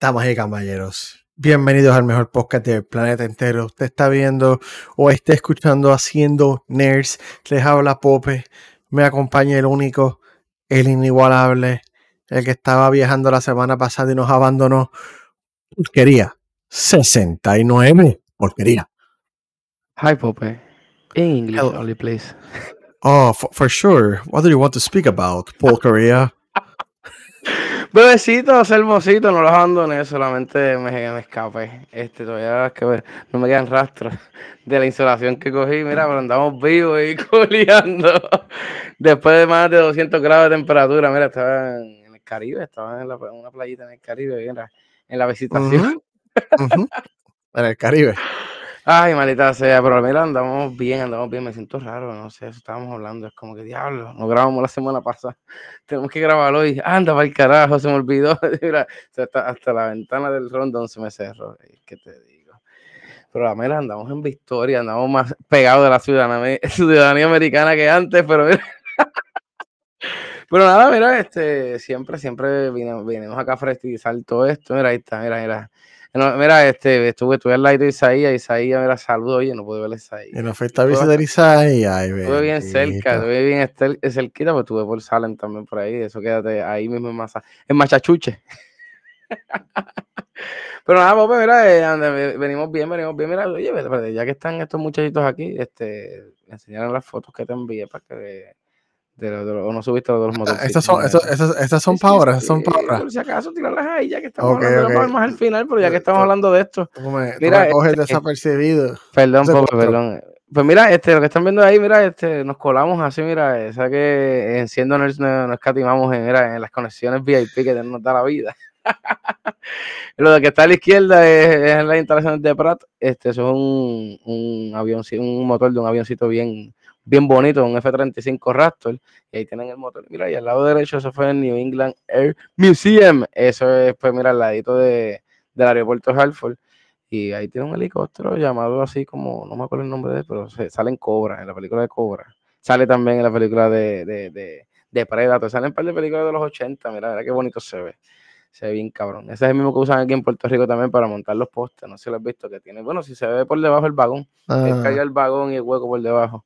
Damas y caballeros, bienvenidos al mejor podcast del planeta entero. Usted está viendo o está escuchando Haciendo Nerds. Les habla Pope. Me acompaña el único, el inigualable, el que estaba viajando la semana pasada y nos abandonó. Porquería. 69. Porquería. Hi, Pope. In English Hello. only, please. Oh, for, for sure. What do you want to speak about, Porquería? Bebecitos, hermositos, no los abandoné, solamente me, escapé. Este, todavía es que me- no me quedan rastros de la insolación que cogí. Mira, pero andamos vivos y coleando. Después de más de 200 grados de temperatura, mira, estaba en, en el Caribe, estaba en, la- en una playita en el Caribe, en la visitación. Ujú, ujú. En el Caribe. Ay, maldita sea, pero mira, andamos bien, andamos bien, me siento raro, no sé, eso estábamos hablando, es como que diablo, no grabamos la semana pasada, tenemos que grabarlo hoy, anda para el carajo, se me olvidó, mira, hasta la ventana del rondón se me cerró, ¿qué te digo? Pero la mera, andamos en victoria, andamos más pegados de la ciudadanía, americana que antes, pero mira. Pero nada, mira, este, siempre, siempre vinimos acá a fresquizar todo esto, mira, ahí está, mira, mira. No, mira, este, estuve, estuve al lado de Isaías, Isaías, mira, saludo, oye, no pude ver a Isaías. Y nos fuiste a visitar Isaías. Ay, Estuve bien cerca, estuve bien cerquita, pero estuve por Salem también por ahí, eso quédate ahí mismo en Masa, en Machachuche. Pero nada, Pope, mira, eh, venimos bien, venimos bien, mira, oye, ya que están estos muchachitos aquí, este, me enseñaron las fotos que te envié para que, de, lo- de lo- o no subiste los dos Ah, motorcitos. Estas son, ni estas, nada. estas, estas son sí, ahora, son para ahora. Por si acaso, tirarlas ahí, ya que estamos Ok, hablando, ok. vamos más al final, pero ya que estamos hablando de esto. Tú me, tú Mira, me coges este, desapercibido. Perdón, cuatro. perdón. Pues mira, este, lo que están viendo ahí, mira, este, nos colamos así, mira, esa que en Siendo Nerds no, no escatimamos en, mira, en las conexiones VIP que nos da la vida. lo de que está a la izquierda es, es las instalaciones de Pratt, este, eso es un, un avión, un motor de un avioncito bien, bien bonito, un F-35 Raptor, y ahí tienen el motor. Mira, y al lado derecho eso fue el New England Air Museum, eso es, pues mira, al ladito de, del aeropuerto de Hartford. Y ahí tiene un helicóptero llamado así como, no me acuerdo el nombre de él, pero se- sale en Cobra, en la película de Cobra. Sale también en la película de, de, de, de Predator. Salen un par de películas de los 80, mira, mira qué bonito se ve. Se ve bien cabrón. Ese es el mismo que usan aquí en Puerto Rico también para montar los postes. No sé si lo has visto que tiene. Bueno, si se ve por debajo el vagón, Ah, caiga el vagón y el hueco por debajo.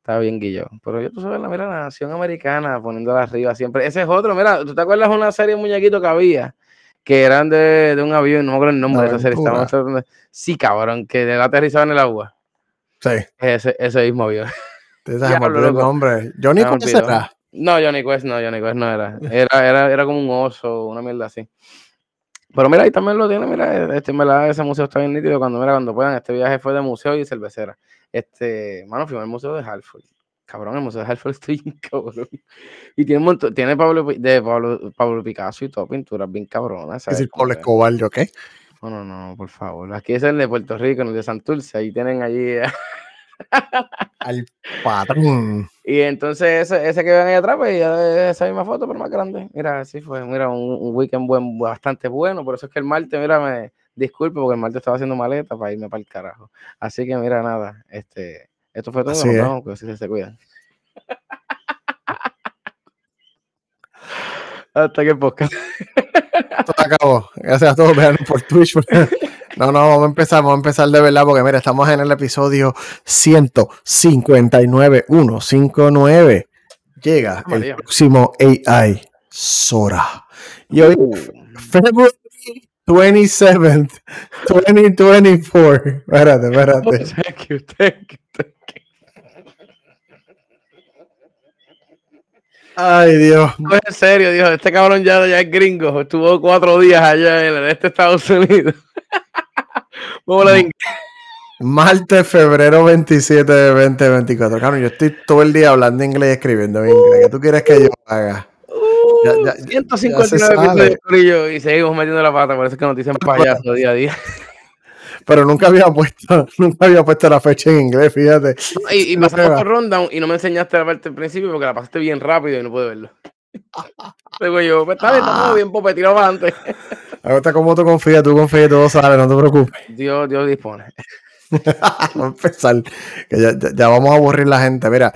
Está bien guillo. Pero yo tú sabes la mira la nación americana poniéndola arriba siempre. Ese es otro, mira, ¿tú te acuerdas de una serie de muñequitos que había? Que eran de, de un avión, no me acuerdo el nombre de esa serie. Aventura. tratando de- Sí, cabrón, que aterrizaba en el agua. sí, Ese, ese mismo avión. te el nombre. Johnny, Se me ¿cuál olvidó. será? No, Johnny Quest no, Johnny Quest no era. Era, era, era como un oso, una mierda así. Pero mira, ahí también lo tiene, mira, este, en verdad ese museo está bien nítido. Cuando, mira, cuando puedan, este viaje fue de museo y cervecera. Este, mano, fuimos al museo de Hartford. Cabrón, el museo de Hartford está bien cabrón. Y tiene un montón, tiene Pablo, de Pablo, Pablo Picasso y todo, pinturas bien cabronas. Es decir, Pablo Escobar, ¿yo qué? No, no, no, por favor. Aquí es el de Puerto Rico, en el de Santurce. Ahí tienen allí. Al patrón. Y entonces ese, ese que ven ahí atrás, pues ya esa misma foto, pero más grande. Mira, así fue. Mira, un, un weekend buen, bastante bueno. Por eso es que el martes, mira, me disculpe porque el martes estaba haciendo maleta para irme para el carajo. Así que mira, nada, este, esto fue todo. Así que sí se cuidan. Hasta que podcast. Esto se acabó. Gracias a todos. Vean por Twitch. No, no, vamos a empezar. Vamos a empezar de verdad porque, mira, estamos en el episodio 159. 159. Llega el próximo AI Sora. Y hoy, Uh, February 27th, 2024. Espérate, espérate. thank you, thank you, thank you. Ay, Dios. No, en serio, dijo, este cabrón ya, ya es gringo. Estuvo cuatro días allá en el este Estados Unidos. Vamos. Martes, febrero 27 de 2024. Claro, yo estoy todo el día hablando inglés y escribiendo en inglés. ¿Qué tú quieres que yo haga? Ya- ya- ya- 159 ya se sabe. episodios, Corillo, y seguimos metiendo la pata. Por eso es que nos dicen payaso día a día. Pero nunca había puesto, nunca había puesto la fecha en inglés, fíjate. Y, y No pasamos por rundown y no me enseñaste la parte del principio porque la pasaste bien rápido y no pude verlo. Luego yo, pues está bien, estamos bien, Pope, tira para adelante. Ahorita como tú confías, tú confías y todo sale, no te preocupes. Dios, Dios dispone. Vamos a empezar, que ya, ya- ya vamos a aburrir la gente. Mira,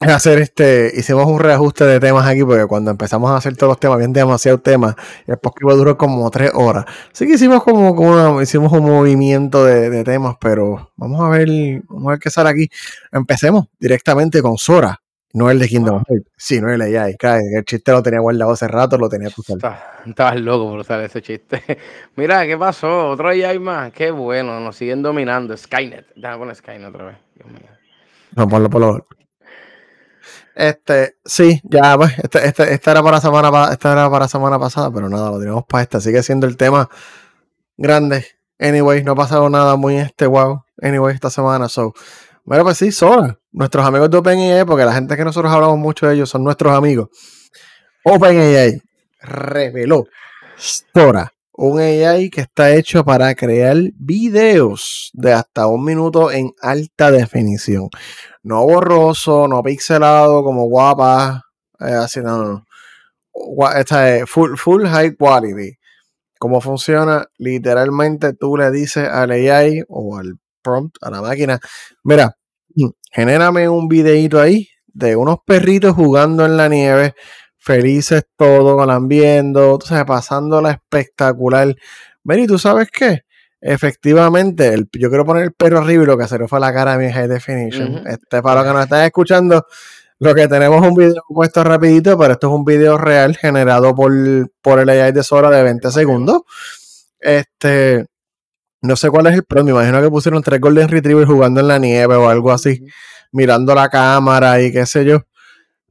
hacer este, hicimos un reajuste de temas aquí, porque cuando empezamos a hacer todos los temas, habían demasiados temas, y el podcast duró como tres horas. Así que hicimos como, como hicimos un movimiento de, temas, pero vamos a ver, vamos a ver qué sale aquí. Empecemos directamente con Sora. No el de Kingdom Hearts. Sí, no el de AI. El chiste lo tenía guardado hace rato, lo tenía que Estabas loco por usar ese chiste. Mira, ¿qué pasó? Otro AI más. Qué bueno, nos siguen dominando. Skynet. Déjame poner Skynet otra vez. Dios mío. No, ponlo, ponlo. Este, sí, ya, pues, este, este, esta era para semana, esta era para semana pasada, pero nada, lo tenemos para esta. Sigue siendo el tema grande. Anyway, no ha pasado nada muy este wow. Anyway, esta semana, so. Bueno, pues sí, Sora, nuestros amigos de OpenAI, porque la gente que nosotros hablamos mucho de ellos son nuestros amigos. OpenAI reveló Sora, un AI que está hecho para crear videos de hasta un minuto en alta definición no borroso, no pixelado, como guapa, eh, así, no, no. Esta es full, full high quality. ¿Cómo funciona? Literalmente tú le dices al AI o al prompt, a la máquina, mira, genérame un videito ahí de unos perritos jugando en la nieve, felices todos, lambiendo, pasando la espectacular. Mira, ¿y tú sabes qué? Efectivamente, el, yo quiero poner el perro arriba y lo que hacer fue la cara de mi high definition. Este, para los que nos están escuchando, lo que tenemos un video puesto rapidito, pero esto es un video real generado por, por el AI de Sora de 20 segundos. Este, no sé cuál es el pro, me imagino que pusieron tres Golden Retrievers jugando en la nieve o algo así, mirando la cámara y qué sé yo.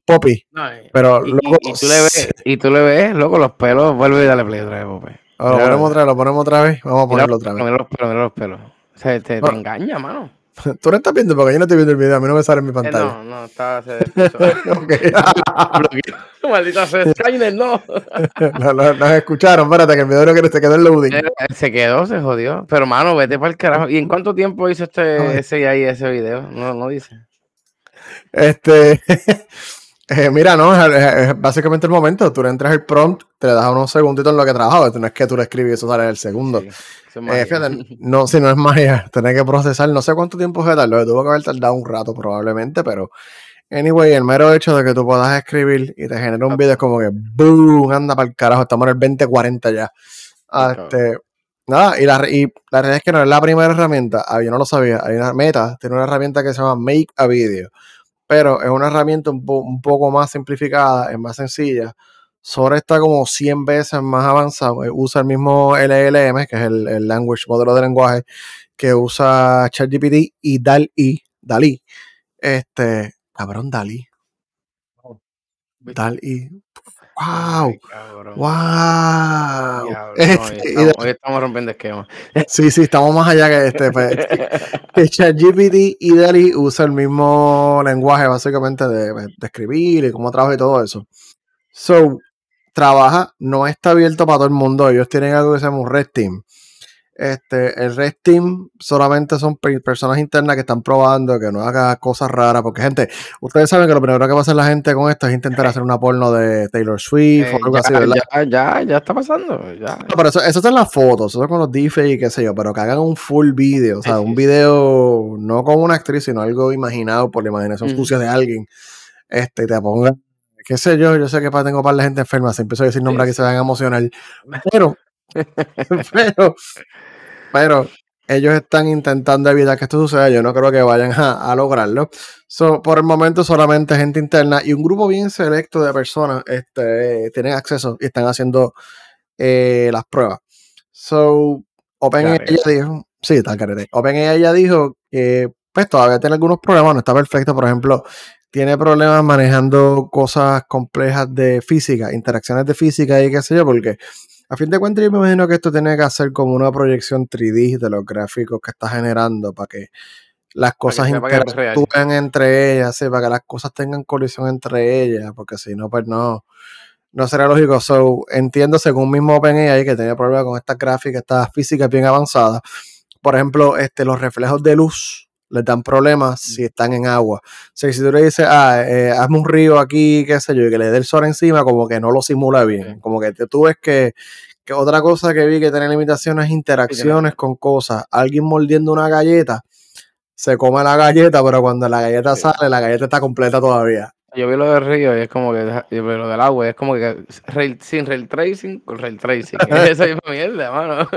Poppy. pero y, tú le ves, y tú le ves, loco, los pelos, vuelve y dale play otra vez, Poppy. lo ponemos otra vez, lo ponemos otra vez. Vamos a ponerlo otra vez. Mira los pelos, mira los pelos. O sea, te, te engaña, mano. Tú no estás viendo porque yo no estoy viendo el video, a mí no me sale en mi eh, pantalla. no, no, está se Maldita sea, Skynet, no. Nos escucharon, espérate, que el video no que se quedó en loading. Eh, se quedó, se jodió. Pero, mano, vete para el carajo. ¿Y en cuánto tiempo hizo este ese ahí ese video? No, no dice. Este. Eh, mira, no, es, básicamente el momento. Tú le entras el prompt, te le das unos segunditos en lo que trabajaba. No es que tú le escribes y eso sale el segundo. Eh, fíjate, no, si no es magia, tener que procesar. No sé cuánto tiempo se tardó. Tuvo que haber tardado un rato probablemente, pero. Anyway, el mero hecho de que tú puedas escribir y te genere un video es como que ¡boom! Anda para el carajo. Estamos en el 2040 ya. Ah, este, nada, y la, y la realidad es que no es la primera herramienta. Ah, yo no lo sabía. Hay una meta, tiene una herramienta que se llama Make a Video pero es una herramienta un, poco más simplificada, es más sencilla. Sora está como 100 veces más avanzado. Eh, usa el mismo LLM, que es el, Language Modelo de Lenguaje, que usa ChatGPT y DALI. DALI. Este, cabrón, DALI. DALI. ¡Wow! ¡Wow! hoy, estamos, rompiendo esquemas. Sí, sí, estamos más allá que este. Pues, ChatGPT y DALI usa el mismo lenguaje básicamente de, de, escribir y cómo trabaja y todo eso. So, trabaja, no está abierto para todo el mundo. Ellos tienen algo que se llama un Red Team. Este, el Red Team solamente son personas internas que están probando que no haga cosas raras. Porque, gente, ustedes saben que lo primero que va a hacer la gente con esto es intentar hacer una porno de Taylor Swift o eh, algo así, Ya, ya, ya está pasando. Ya. pero eso, eso está en las fotos, eso es con los deepfakes y qué sé yo, pero que hagan un full video, o sea, un video no como una actriz, sino algo imaginado por la imaginación sucia de alguien. Este, te pongan, qué sé yo, yo sé que tengo para la gente enferma, se empezó a decir nombres que se van a emocionar. Pero, pero pero ellos están intentando evitar que esto suceda. Yo no creo que vayan a, lograrlo. por el momento, solamente gente interna y un grupo bien selecto de personas este, tienen acceso y están haciendo eh, las pruebas. So, OpenAI dijo, sí, carete. OpenAI ya dijo que pues todavía tiene algunos problemas, no está perfecto. Por ejemplo, tiene problemas manejando cosas complejas de física, interacciones de física y qué sé yo, porque a fin de cuentas, yo me imagino que esto tiene que hacer como una proyección 3D de los gráficos que está generando para que las cosas interactúen entre ellas, para que las cosas tengan colisión entre ellas, porque si no, pues no, no será lógico. So, entiendo, según mismo OpenAI, que tenía problemas con estas gráficas, estas físicas bien avanzadas. Por ejemplo, este, los reflejos de luz les dan problemas si están en agua. O sea, si tú le dices, ah, eh, hazme un río aquí, qué sé yo, y que le dé el sol encima, como que no lo simula bien. Como que tú ves que, que otra cosa que vi que tiene limitaciones es interacciones con cosas. Alguien mordiendo una galleta se come la galleta, pero cuando la galleta sale, la galleta está completa todavía. Yo vi lo del río y es como que, yo vi lo del agua, y es como que sin rail tracing, con rail tracing. Esa misma mierda, mano.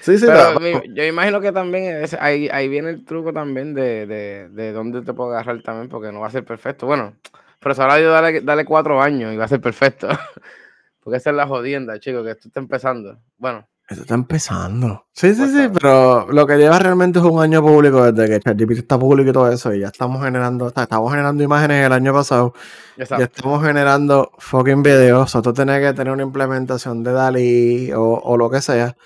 Sí, sí, pero yo imagino que también ahí, ahí viene el truco también de, de, de dónde te puedo agarrar también, porque no va a ser perfecto. Bueno, pero ahora yo dale, dale cuatro años y va a ser perfecto. porque esa es la jodienda, chicos, que esto está empezando. Bueno, esto está empezando. Sí, sí, sí, pero lo que lleva realmente es un año público desde que ChatGPT está público y todo eso. Y ya estamos generando, estamos generando imágenes el año pasado. Ya estamos generando fucking videos. Nosotros tenemos que tener una implementación de DALI o, lo que sea.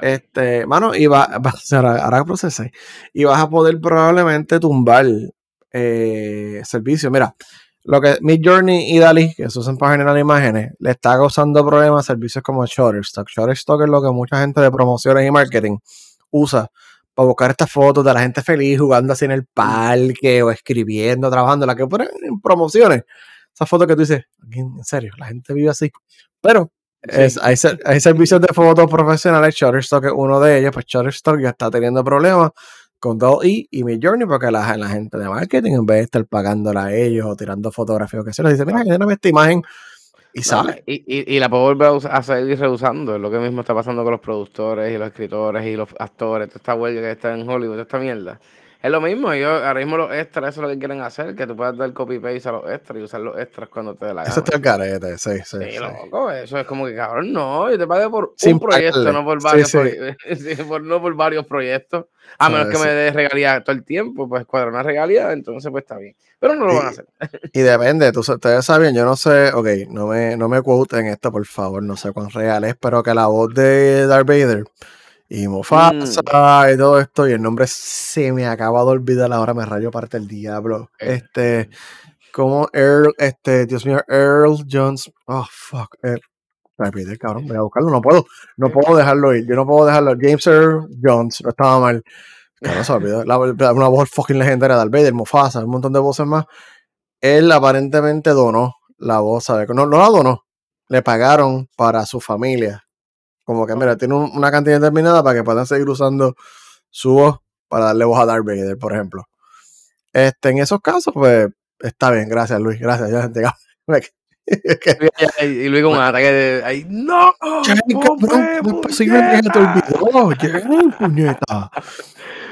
Este, mano, y va, va ahora procesé. Y vas a poder probablemente tumbar eh, servicios. Mira, lo que Mid Journey y Dali, que se usan para generar imágenes, le está causando problemas a servicios como Shutterstock. Shutterstock es lo que mucha gente de promociones y marketing usa para buscar estas fotos de la gente feliz jugando así en el parque o escribiendo, trabajando, la que ponen en promociones. Esas fotos que tú dices, en serio, la gente vive así. Pero hay, hay, servicios de fotos profesionales, Shutterstock es uno de ellos, pues Shutterstock ya está teniendo problemas con DALL-E y Midjourney porque la, la, gente de marketing en vez de estar pagándola a ellos o tirando fotografías o que se les dice, mira, lléname esta imagen y sale. Y, y, y, la puedo volver a, seguir reusando, es lo que mismo está pasando con los productores y los escritores y los actores, toda esta huelga que está en Hollywood, toda esta mierda. Es lo mismo, ellos ahora mismo los extras, eso es lo que quieren hacer, que tú puedas dar copy-paste a los extras y usar los extras cuando te dé la gana. Eso está el carete, sí, sí. Sí, loco, eso es como que cabrón, no, yo te pagué por un proyecto, no por varios, por, no por varios proyectos. A menos que me dé regalía todo el tiempo, pues cuadrar una regalía, entonces pues está bien. Pero no lo van a hacer. y depende, tú, ustedes saben, yo no sé, ok, no me, no me quoten esto, por favor, no sé cuán real es, pero que la voz de Darth Vader y Mufasa mm. y todo esto, y el nombre se me acaba de olvidar, ahora me rayo parte el diablo. Este, como Earl, este, Dios mío, Earl Jones, oh fuck, Earl, pide, cabrón, voy a buscarlo, no puedo, no puedo dejarlo ir, yo no puedo dejarlo, James Earl Jones, no estaba mal, no se olvidó, una voz fucking legendaria de Vader, Mufasa, un montón de voces más, él aparentemente donó la voz, ¿sabes? No, no la donó, le pagaron para su familia como que, mira, tiene una cantidad determinada para que puedan seguir usando su voz para darle voz a Darth Vader, por ejemplo. Este, en esos casos, pues, está bien. Gracias, Luis. Gracias. Ya, y luego un ataque de ahí, ¡No! Puñeta!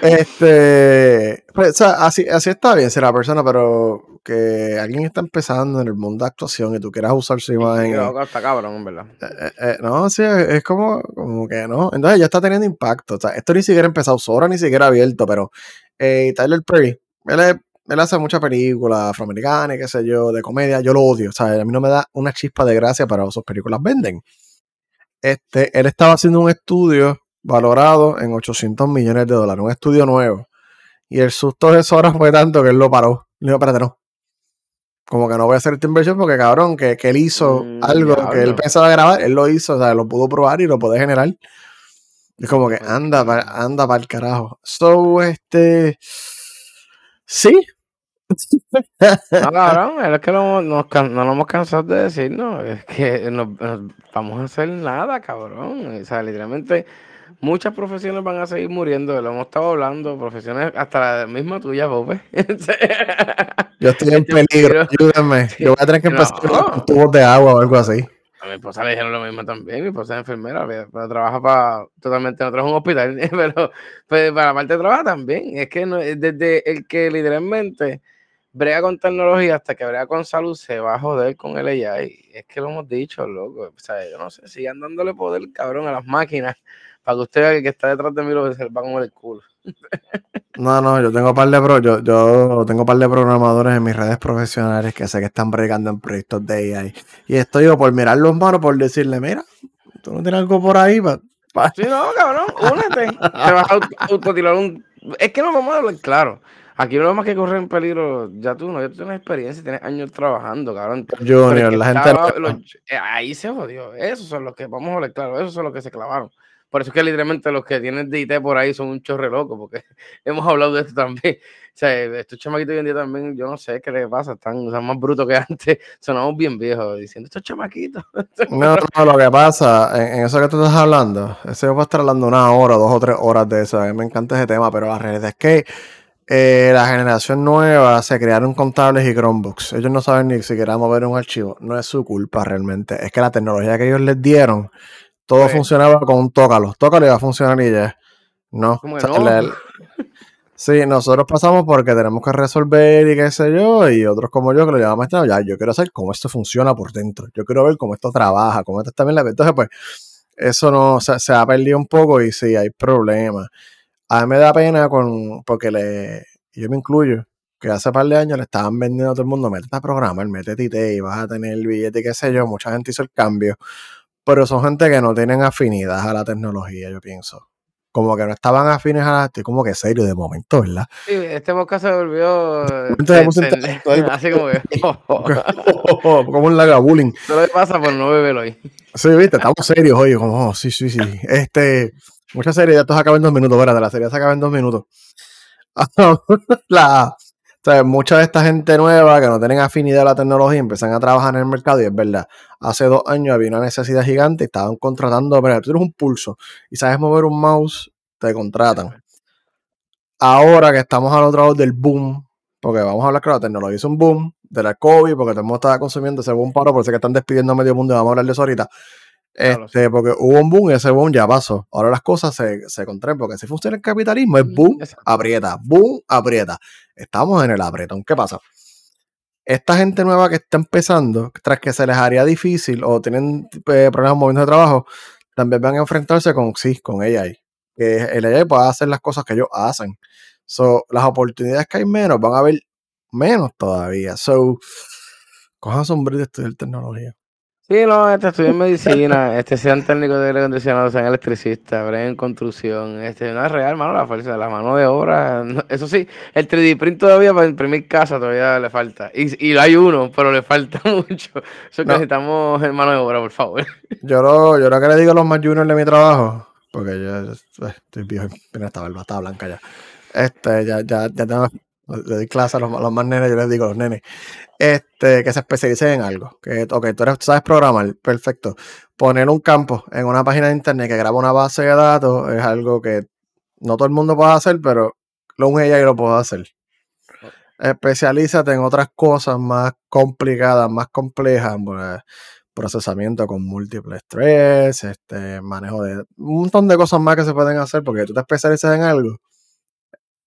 Este, pues, o sea, así, así está bien ser la persona, pero que alguien está empezando en el mundo de actuación y tú quieras usar su imagen. está cabrón, ¿verdad? Eh, eh, eh, no, sí, es como, como que no. Entonces ya está teniendo impacto. O sea, esto ni siquiera ha empezado, ahora ni siquiera abierto, pero Tyler Perry, él, él hace muchas películas afroamericanas, qué sé yo, de comedia. Yo lo odio. O sea, a mí no me da una chispa de gracia, para sus películas venden. Este, él estaba haciendo un estudio valorado en 800 millones de dólares, un estudio nuevo. Y el susto de horas fue tanto que él lo paró. Le dijo, espérate, no. Como que no voy a hacer esta inversión porque, cabrón, que, que él hizo mm, algo que él pensaba grabar, él lo hizo, o sea, lo pudo probar y lo puede generar. Es como que anda, anda para el carajo. So, este. Sí. No, cabrón, es que no, nos, no nos hemos cansado de decir, no, es que no, vamos a hacer nada, cabrón. O sea, literalmente muchas profesiones van a seguir muriendo, lo hemos estado hablando, profesiones hasta la misma tuya, Bobe. Yo estoy en peligro, ayúdame. Yo voy a tener que empezar con tubos de agua o algo así. A mi esposa le dijeron lo mismo también, mi esposa es enfermera, pero trabaja para totalmente en un hospital, pero, pues, para la parte de trabajo también. Es que no, desde el que literalmente brega con tecnología hasta que brega con salud se va a joder con el AI. Es que lo hemos dicho, loco. O sea, yo no sé, sigan dándole poder, cabrón, a las máquinas para que usted vea que el que está detrás de mí lo se va a el culo. No, no, yo tengo par de pro, yo, yo tengo par de programadores en mis redes profesionales que sé que están bregando en proyectos de AI. Y estoy yo por mirar los manos, por decirle, mira, tú no tienes algo por ahí para. Sí, no, cabrón, únete. Te vas a autotirar un. Es que no vamos a hablar claro. Aquí no más que correr en peligro, ya tú no, ya tú tienes experiencia, tienes años trabajando, cabrón. Junior, la gente. Eh, ahí se jodió. Esos son los que, vamos a hablar claro, esos son los que se clavaron. Por eso es que literalmente los que tienen DIT por ahí son un chorre loco, porque hemos hablado de esto también. O sea, estos chamaquitos hoy en día también, yo no sé qué les pasa, están, más brutos que antes. Sonamos bien viejos diciendo estos chamaquitos. No, no, lo que pasa, en, eso que tú estás hablando, ese va a estar hablando una hora, dos o tres horas de eso. A mí me encanta ese tema, pero la realidad es que eh, la generación nueva se crearon contables y Chromebooks. Ellos no saben ni siquiera mover un archivo. No es su culpa realmente. Es que la tecnología que ellos les dieron, todo Pues- funcionaba con un tócalo. Tócalo y va a funcionar y ya. No. ¿Cómo O sea, no? sí, nosotros pasamos porque tenemos que resolver y qué sé yo, y otros como yo que lo llamamos esto, ya, yo quiero saber cómo esto funciona por dentro. Yo quiero ver cómo esto trabaja, cómo esto está bien. Entonces, pues, eso no se, se ha perdido un poco y sí, hay problemas. A mí me da pena con, porque le, yo me incluyo, que hace par de años le estaban vendiendo a todo el mundo, métete a programar, métete IT y vas a tener el billete y qué sé yo, mucha gente hizo el cambio, pero son gente que no tienen afinidad a la tecnología, yo pienso. Como que no estaban afines a la, estoy como que serio de momento, ¿verdad? Sí, este podcast se volvió. Eh, así como que. como un lagabullying. Solo le pasa por no beberlo hoy. Sí, viste, estamos serios hoy, como, oh, sí, sí, sí. Este, mucha seriedad, esto se acaba en dos minutos, espérate, la serie se acaba en dos minutos. la, o sea, mucha de esta gente nueva que no tienen afinidad a la tecnología empiezan a trabajar en el mercado y es verdad, hace dos años había una necesidad gigante y estaban contratando, mira, tú tienes un pulso y sabes mover un mouse, te contratan. Ahora que estamos al otro lado del boom, porque vamos a hablar claro, la tecnología es un boom, de la COVID, porque todo el mundo estaba consumiendo ese boom paro, por eso que están despidiendo a medio mundo y vamos a hablar de eso ahorita. Claro, Este, porque hubo un boom y ese boom ya pasó. Ahora las cosas se, se contraen, porque si funciona el capitalismo, es boom, Exacto. aprieta, boom, aprieta. Estamos en el apretón. ¿Qué pasa? Esta gente nueva que está empezando, tras que se les haría difícil o tienen eh, problemas moviendo de trabajo, también van a enfrentarse con, sí, con AI. Que el AI puede hacer las cosas que ellos hacen. So, las oportunidades que hay menos van a haber menos todavía. So, cojan sombrero de estudiar tecnología. Sí, no, este estudian medicina, este sean técnicos de aire acondicionado, sean electricistas, en construcción, este no es real, mano, la fuerza, la mano de obra, no- eso sí, el 3D print todavía para imprimir casa todavía le falta, y, y hay uno, pero le falta mucho, eso que No. necesitamos en mano de obra, por favor. Yo lo, yo lo que le digo a los más juniors de mi trabajo, porque yo, yo- estoy viejo, mira esta barba, está blanca ya. Este, ya, ya, ya tengo, le doy clase a los, más nenes, yo les digo a los nenes, este, que se especialicen en algo. Que, ok, tú eres, sabes programar, perfecto. Poner un campo en una página de internet que graba una base de datos es algo que no todo el mundo puede hacer, pero lo un AI lo puede hacer. Especialízate en otras cosas más complicadas, más complejas, pues, procesamiento con múltiples threads, este, manejo de un montón de cosas más que se pueden hacer porque tú te especializas en algo.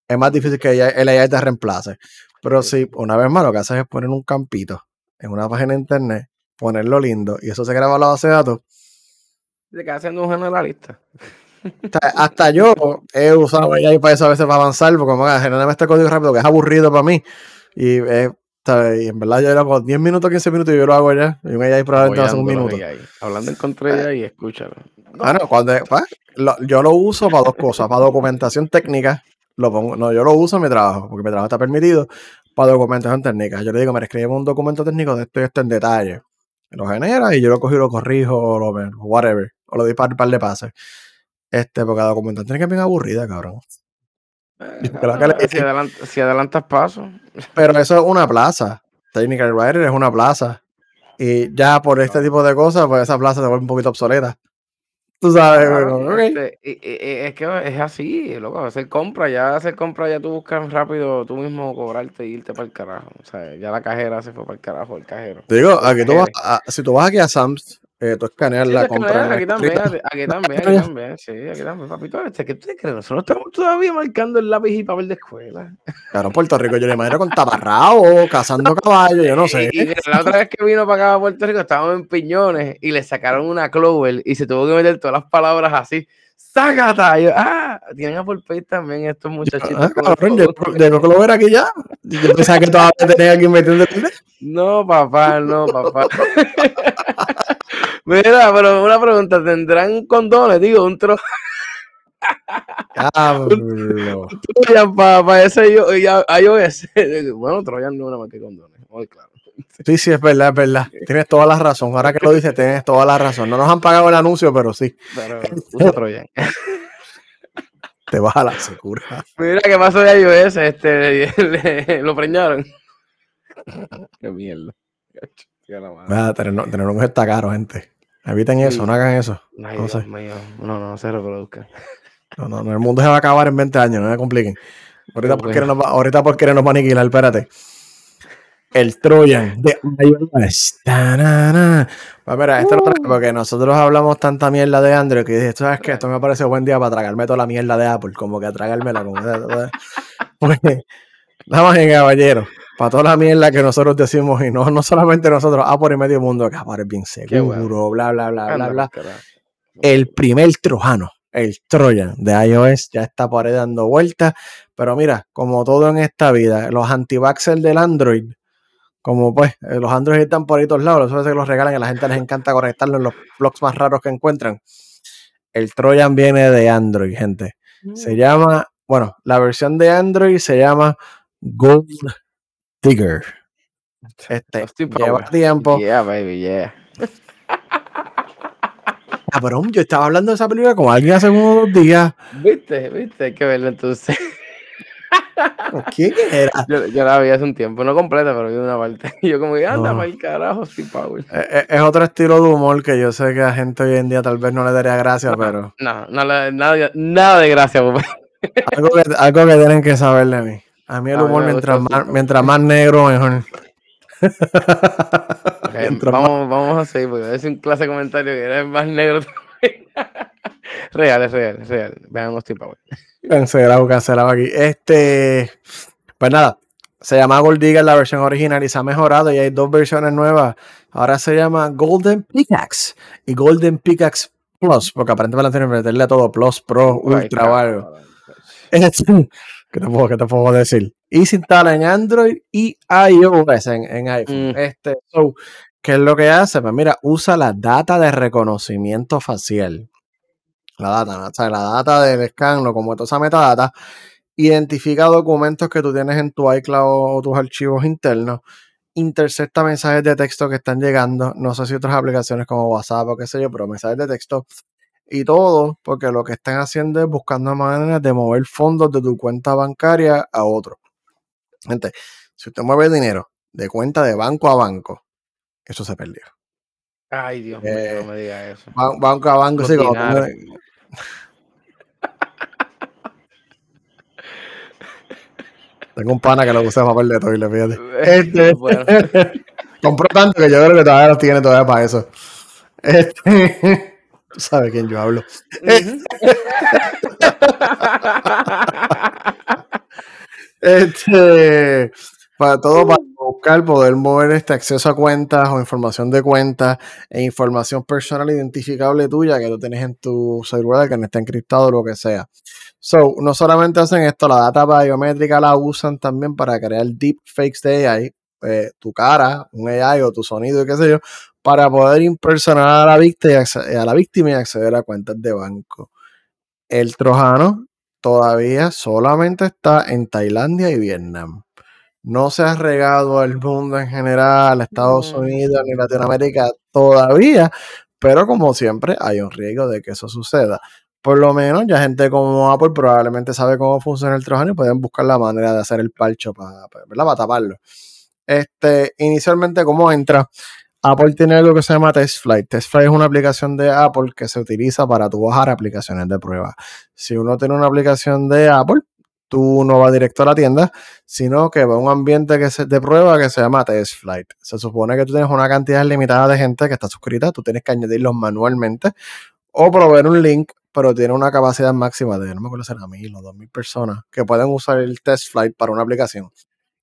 Es más difícil que el AI te reemplace. Pero Sí. si una vez más lo que haces es poner un campito en una página de internet, ponerlo lindo y eso se graba a la base de datos. Se queda siendo un generalista. Hasta yo he usado AI para eso a veces para avanzar, porque como generarme este código rápido que es aburrido para mí. Y, eh, y en verdad yo era como 10 minutos, 15 minutos y yo lo hago ya. Y un AI probablemente hacer un minuto. AI. Hablando en contra de AI, escúchalo. Bueno, cuando, pues, lo- yo lo uso para dos cosas, para documentación técnica, lo pongo, no, yo lo uso en mi trabajo, porque mi trabajo está permitido, para documentación técnica. Yo le digo, me escribe un documento técnico de esto y esto en detalle. Lo genera y yo lo cojo y lo corrijo, o lo whatever, o lo doy para un par de pases. Este, porque la documentación técnica es bien aburrida, cabrón. Eh, que le- cabrón, si, si adelantas pasos. Pero eso es una plaza. Technical Writer es una plaza. Y ya por este tipo de cosas, pues esa plaza se vuelve un poquito obsoleta. Tú sabes, Claro, bueno, este, es que es así, loco, hacer compra, ya hacer compra, ya tú buscas rápido tú mismo cobrarte e irte para el carajo. O sea, ya la cajera se fue para el carajo, el cajero. Te digo, El aquí tú vas, cajere. a- si tú vas aquí a Sam's, eh, tú escaneas Sí, la que compra. aquí también, aquí también, aquí también, sí, aquí también, papito. Este, ¿Qué tú crees? Nosotros estamos todavía marcando el lápiz y papel de escuela. Claro, en Puerto Rico yo le imagino con taparrabo, cazando caballos, yo no sé. Y, y la otra vez que vino para acá a Puerto Rico estábamos en Piñones y le sacaron una Clover y se tuvo que meter todas las palabras así. ¡Sácata! Yo, ah, tienen Apple Pay también estos muchachitos. Ah, cabrón, yo, yo no lo ver aquí ya. Yo pensaba que todavía tenía metiendo el No, papá, no, papá. Mira, pero una pregunta, ¿tendrán condones? Digo, un trozo Diablo. Trojan para ese yo- ya- iOS. Bueno, Trojan no es una más que condones, muy claro. Sí, sí, es verdad, es verdad. Tienes toda la razón. Ahora que lo dices, tienes toda la razón. No nos han pagado el anuncio, pero sí. Pero usa Trojan. Te vas a la segura. Mira, ¿qué pasó de iOS? Este, le- lo preñaron. Qué mierda. Qué la madre. Mira, tener, tener un está caro, gente. Eviten eso, Sí. no hagan eso. Ay, no Dios mío. No, no, se reproduzca. No, no, no, el mundo se va a acabar en 20 años, no me compliquen. Ahorita por, querer nos va, ahorita por querer nos va a aniquilar, espérate. El Trojan de. Pues mira, esto lo traigo porque nosotros hablamos tanta mierda de Android que dije, ¿sabes qué? Esto me parece buen día para tragarme toda la mierda de Apple, como que a tragármela. Como pues, damas y caballeros, para toda la mierda que nosotros decimos, y no, no solamente nosotros, Apple y medio mundo, que Apple es bien seguro, bla, bla, bla, bla, bla. El primer trojano el Trojan de iOS ya está por ahí dando vueltas. Pero mira, como todo en esta vida, los anti del Android, como pues eh, los Android están por ahí todos lados, eso que los regalan y a la gente les encanta conectarlo en los blogs más raros que encuentran. El Trojan viene de Android, gente. Se mm. llama, bueno, la versión de Android se llama Gold Digger. Este, lleva tiempo. Yeah, baby, yeah. Cabrón, yo estaba hablando de esa película con alguien hace unos dos días. ¿Viste? ¿Viste? Hay que verlo entonces. ¿Quién era? Yo, la vi hace un tiempo, no completa, pero vi una parte. Y yo como, anda no. el carajo, sí, Paul. Es, e, es, otro estilo de humor que yo sé que a gente hoy en día tal vez no le daría gracia, pero... No, no, nada, nada de gracia, algo, que, algo que tienen que saber de mí. A mí el humor, mientras, más, mientras más negro, mejor. vamos, vamos a seguir, porque es un clase de comentario que eres más negro. real, es real, es real. Veamos tipo. Cancelado, cancelado aquí. Este, pues nada, se llama Gold Digger la versión original y se ha mejorado y hay dos versiones nuevas. Ahora se llama Golden Pickaxe y Golden Pickaxe Plus, porque aparentemente van a meterle a todo Plus, Pro, Ultra o algo. ¿Qué te puedo, qué te puedo decir? y se instala en Android y iOS en, iPhone. Mm. Este, ¿Qué es lo que hace? Pues mira, usa la data de reconocimiento facial. La data, o sea, la data del scan, como toda esa metadata, identifica documentos que tú tienes en tu iCloud o tus archivos internos, intercepta mensajes de texto que están llegando, no sé si otras aplicaciones como WhatsApp o qué sé yo, pero mensajes de texto, y todo porque lo que están haciendo es buscando maneras de mover fondos de tu cuenta bancaria a otro. Gente, si usted mueve dinero de cuenta de banco a banco, eso se perdió. Ay, Dios mío, no eh, me diga eso. banco a banco, sí, como Tengo un pana que lo usa para perder todo y le fíjate. Este, compró tanto que yo creo que todavía lo tiene todavía para eso. Este, ¿Sabe quién yo hablo? Este, para todo, para buscar, poder mover este acceso a cuentas o información de cuentas e información personal identificable tuya que tú tienes en tu celular que no está encriptado o lo que sea. So, no solamente hacen esto, la data biométrica la usan también para crear deepfakes de AI, eh, tu cara, un AI o tu sonido y qué sé yo, para poder impersonar a la víctima y, a la víctima y acceder a cuentas de banco. El trojano todavía solamente está en Tailandia y Vietnam. No se ha regado al mundo en general, a Estados. Unidos ni Latinoamérica todavía, pero como siempre hay un riesgo de que eso suceda. Por lo menos ya gente como Apple probablemente sabe cómo funciona el trojano y pueden buscar la manera de hacer el parcho para, para taparlo. Este, inicialmente, ¿cómo entra? Apple tiene algo que se llama TestFlight. TestFlight es una aplicación de Apple que se utiliza para tu bajar aplicaciones de prueba. Si uno tiene una aplicación de Apple, tú no vas directo a la tienda, sino que va a un ambiente que se, de prueba que se llama TestFlight. Se supone que tú tienes una cantidad limitada de gente que está suscrita, tú tienes que añadirlos manualmente o proveer un link, pero tiene una capacidad máxima de, no me acuerdo si era mil o dos mil personas que pueden usar el TestFlight para una aplicación.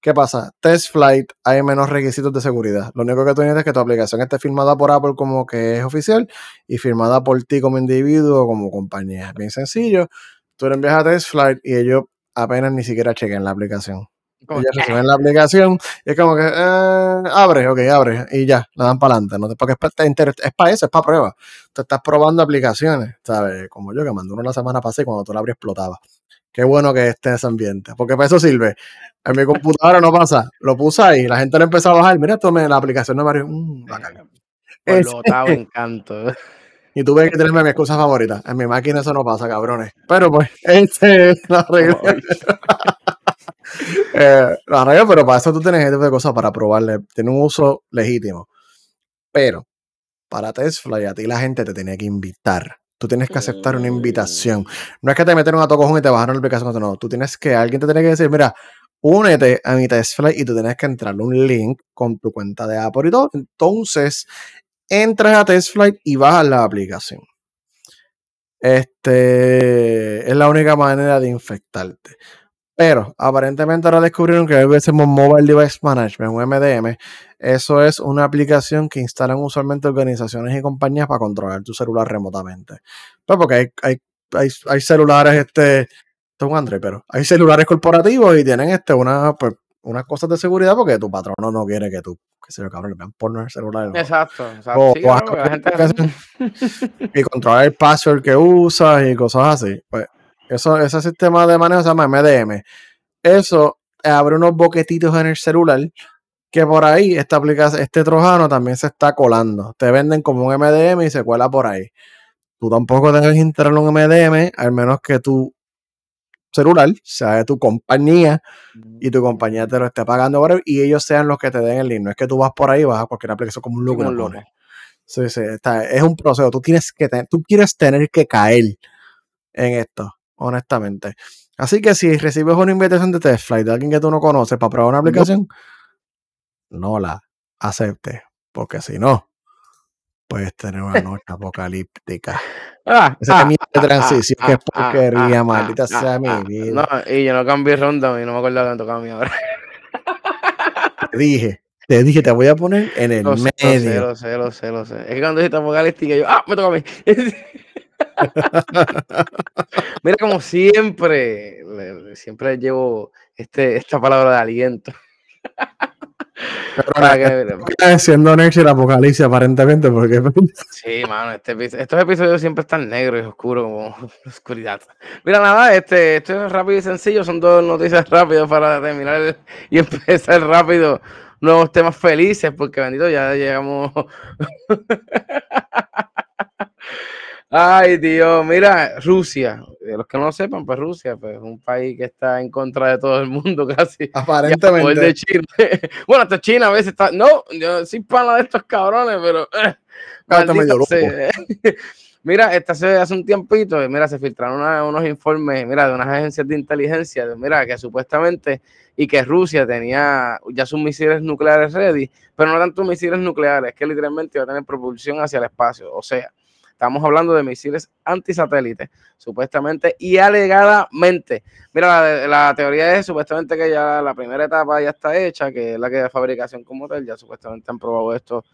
¿Qué pasa? Test Flight hay menos requisitos de seguridad. Lo único que tú necesitas es que tu aplicación esté firmada por Apple como que es oficial y firmada por ti como individuo o como compañía. Es bien sencillo. Tú le envías a Test Flight y ellos apenas ni siquiera chequen la aplicación. Ellos reciben la aplicación y es como que eh, abre, ok, abre y ya, la dan para adelante. ¿no? Porque es para, es para eso, es para prueba. Tú estás probando aplicaciones, ¿sabes? Como yo que mandé una la semana pasada y cuando tú la abrí explotaba. Qué bueno que esté en ese ambiente, porque para eso sirve. En mi computadora no pasa. Lo puse ahí, la gente lo empezó a bajar. Mira, esto me, la aplicación no me mmm, es, encanto. Y tuve que tenerme mi excusa favorita. En mi máquina eso no pasa, cabrones. Pero pues, este es la regla. eh, la regla, pero para eso tú tienes este tipo de cosas para probarle. Tiene un uso legítimo. Pero, para Tesla y a ti la gente te tenía que invitar Tú tienes que aceptar una invitación. No es que te metieron a todo cojón y te bajaron la aplicación. No, tú tienes que, alguien te tiene que decir, mira, únete a mi test flight y tú tienes que entrarle un link con tu cuenta de Apple y todo. Entonces, entras a test flight y bajas la aplicación. Este es la única manera de infectarte. Pero aparentemente ahora descubrieron que decimos Mobile Device Management, un MDM, eso es una aplicación que instalan usualmente organizaciones y compañías para controlar tu celular remotamente. Pues porque hay, hay, celulares, este, esto es un Android, pero hay celulares corporativos y tienen este, una, pues, unas cosas de seguridad porque tu patrono no quiere que tú, que se lo cabrón, le vean porno en el celular. Exacto, exacto. y controlar el password que usas y cosas así. Pues eso, ese sistema de manejo se llama MDM. Eso abre unos boquetitos en el celular que por ahí esta aplicación, este trojano también se está colando. Te venden como un MDM y se cuela por ahí. Tú tampoco debes instalar un MDM, al menos que tu celular sea de tu compañía y tu compañía te lo esté pagando y ellos sean los que te den el link. No es que tú vas por ahí y vas a cualquier aplicación como un loco. Sí, sí, es un proceso. Tú tienes que tú quieres tener que caer en esto, honestamente. Así que si recibes una invitación de test flight de alguien que tú no conoces para probar una aplicación, no la acepte, porque si no, puedes tener una noche apocalíptica. Ah, Esa ah, mierda de ah, transición, que es porquería, maldita sea mi vida. No, y yo no cambié ronda y no me acuerdo a mí ahora. Te dije, te dije, te voy a poner en el medio. Lo sé, lo sé, lo sé, Es que cuando dijiste apocalíptica, yo, ah, me toca a mí. Mira, como siempre, siempre llevo este, esta palabra de aliento. siendo Next el apocalipsis, aparentemente, porque. Sí, mano, este, estos episodios siempre están negros y oscuros, como oscuridad. Mira, nada, este, esto es rápido y sencillo, son dos noticias rápidas para terminar y empezar rápido nuevos temas felices, porque bendito, ya llegamos. Ay, Dios, mira, Rusia, de los que no sepan, pues Rusia, pues es un país que está en contra de todo el mundo casi. Aparentemente. De China. bueno, hasta China a veces está, no, yo soy pana de estos cabrones, pero... Eh, mira, esta se hace un tiempito, mira, se filtraron unos informes, mira, de unas agencias de inteligencia, mira, que supuestamente, y que Rusia tenía ya sus misiles nucleares ready, pero no tanto misiles nucleares, que literalmente iba a tener propulsión hacia el espacio, o sea, Estamos hablando de misiles antisatélites, supuestamente y alegadamente. Mira, la, teoría es supuestamente que ya la primera etapa ya está hecha, que es la que de fabricación como tal, ya supuestamente han probado esto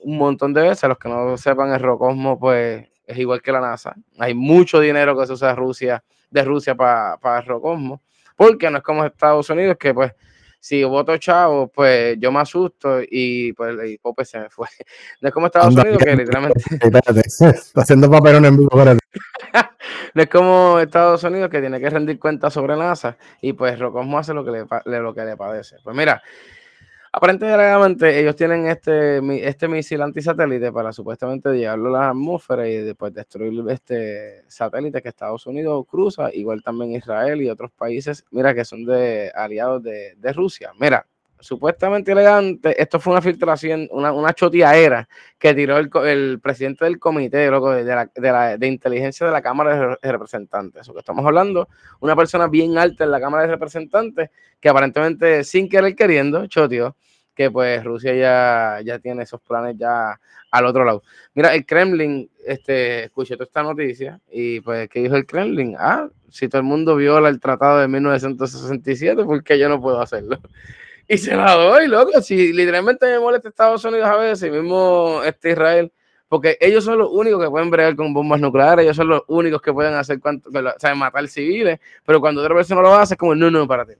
un montón de veces. Los que no sepan, el Rocosmo, pues es igual que la NASA. Hay mucho dinero que se usa de Rusia, de Rusia para, el Rocosmo, porque no es como Estados Unidos, que pues si voto chavo, pues yo me asusto y pues el Pope se me fue. No es como Estados Unidos que literalmente. Espérate, está haciendo papelón en vivo, espérate. no es como Estados Unidos que tiene que rendir cuentas sobre NASA y pues Rocosmo hace lo que le, lo que le padece. Pues mira, Aparentemente ellos tienen este, este misil antisatélite para supuestamente llevarlo a la atmósfera y después destruir este satélite que Estados Unidos cruza, igual también Israel y otros países, mira, que son de aliados de, de Rusia. Mira, supuestamente elegante, esto fue una filtración, una, una chotiaera que tiró el, presidente del comité loco, de, de, la, de, inteligencia de la Cámara de Representantes. Eso que estamos hablando, una persona bien alta en la Cámara de Representantes que aparentemente sin querer queriendo, choteó, que pues Rusia ya, ya tiene esos planes ya al otro lado. Mira, el Kremlin, este, escuché toda esta noticia y pues, ¿qué dijo el Kremlin? Ah, si todo el mundo viola el tratado de 1967, ¿por qué yo no puedo hacerlo? Y se la doy, loco. Si literalmente me molesta Estados Unidos a veces, mismo este Israel, porque ellos son los únicos que pueden bregar con bombas nucleares, ellos son los únicos que pueden hacer cuanto, o sea, matar civiles, pero cuando otra persona lo hace, es como, no, no, para ti,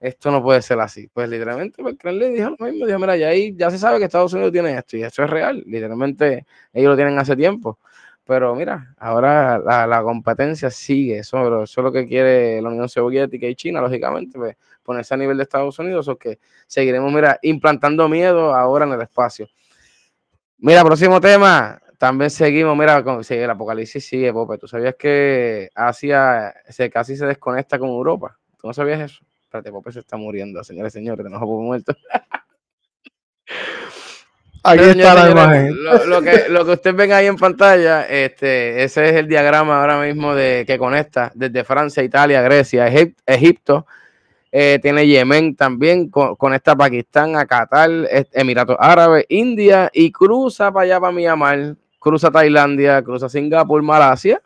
Esto no puede ser así. Pues literalmente, pues Kremlin dijo lo mismo, dijo, mira, ya, ahí, ya se sabe que Estados Unidos tiene esto, y eso es real, literalmente ellos lo tienen hace tiempo. Pero mira, ahora la, competencia sigue, eso, eso, es lo que quiere la Unión Soviética y China, lógicamente, pues ponerse a nivel de Estados Unidos, o que seguiremos, mira, implantando miedo ahora en el espacio. Mira, próximo tema, también seguimos, mira, con, sigue el apocalipsis sigue, Pope. ¿Tú sabías que Asia se, casi se desconecta con Europa? ¿Tú no sabías eso? Espérate, Pope se está muriendo, señores y señores, tenemos a Pope muerto. Aquí está la imagen. Lo, que, lo que ustedes ven ahí en pantalla, este, ese es el diagrama ahora mismo de que conecta desde Francia, Italia, Grecia, Egipto. Eh, tiene Yemen también, conecta Pakistán, a Qatar, Emiratos Árabes, India y cruza para allá para Myanmar, cruza Tailandia, cruza Singapur, Malasia,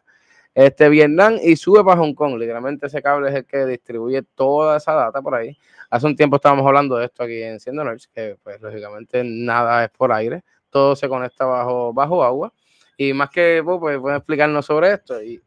este Vietnam y sube para Hong Kong. Literalmente ese cable es el que distribuye toda esa data por ahí. Hace un tiempo estábamos hablando de esto aquí en Siendo que pues lógicamente nada es por aire, todo se conecta bajo, bajo agua. Y más que vos, pues pueden explicarnos sobre esto. Y,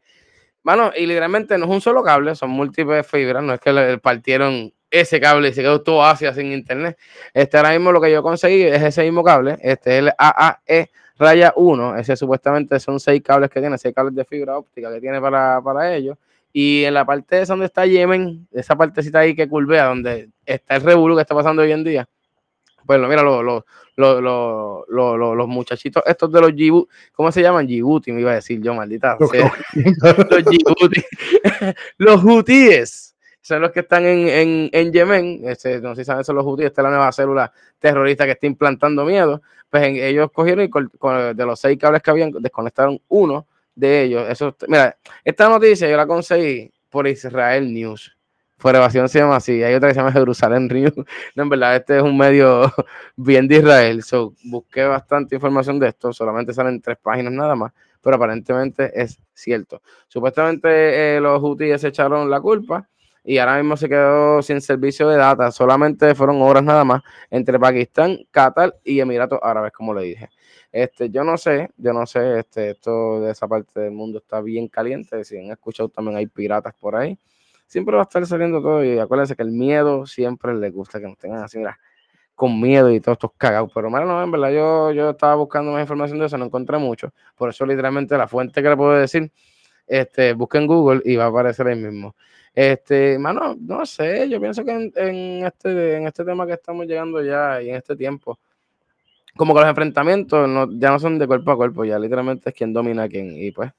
bueno, y literalmente no es un solo cable, son múltiples fibras, no es que partieron ese cable y se quedó todo Asia sin internet. Este ahora mismo lo que yo conseguí es ese mismo cable, este es el AAE raya 1, ese supuestamente son seis cables que tiene, seis cables de fibra óptica que tiene para, para ellos. Y en la parte esa donde está Yemen, esa partecita ahí que curvea, donde está el revuelo que está pasando hoy en día, pues mira, los, los, muchachitos estos de los Djibouti, ¿cómo se llaman? Djibouti, me iba a decir yo, maldita. los Djibouti. los hutíes son los que están en, Yemen. Este, no sé si saben, son los hutíes, esta es la nueva célula terrorista que está implantando miedo. Pues ellos cogieron y de los seis cables que habían, desconectaron uno de ellos. Eso, mira, esta noticia yo la conseguí por Israel News. Evasión se llama así. Hay otra que se llama Jerusalén News. No, en verdad, este es un medio bien de Israel. So, busqué bastante información de esto. Solamente salen tres páginas nada más. Pero aparentemente es cierto. Supuestamente eh, los hutíes echaron la culpa y ahora mismo se quedó sin servicio de data. Solamente fueron horas nada más entre Pakistán, Qatar y Emiratos Árabes, como le dije. Este, yo no sé, yo no sé, este, esto de esa parte del mundo está bien caliente. Si han escuchado, también hay piratas por ahí. Siempre va a estar saliendo todo. Y acuérdense que el miedo siempre les gusta que nos tengan así, mira, con miedo y todos estos cagados. Pero mira, no, en verdad, yo, yo estaba buscando más información de eso, no encontré mucho. Por eso, literalmente, la fuente que le puedo decir, este, busquen Google y va a aparecer ahí mismo. Este, mano, no sé, yo pienso que en, este, en este tema que estamos llegando ya y en este tiempo, como que los enfrentamientos ya no son de cuerpo a cuerpo, ya literalmente es quien domina a quién. Y pues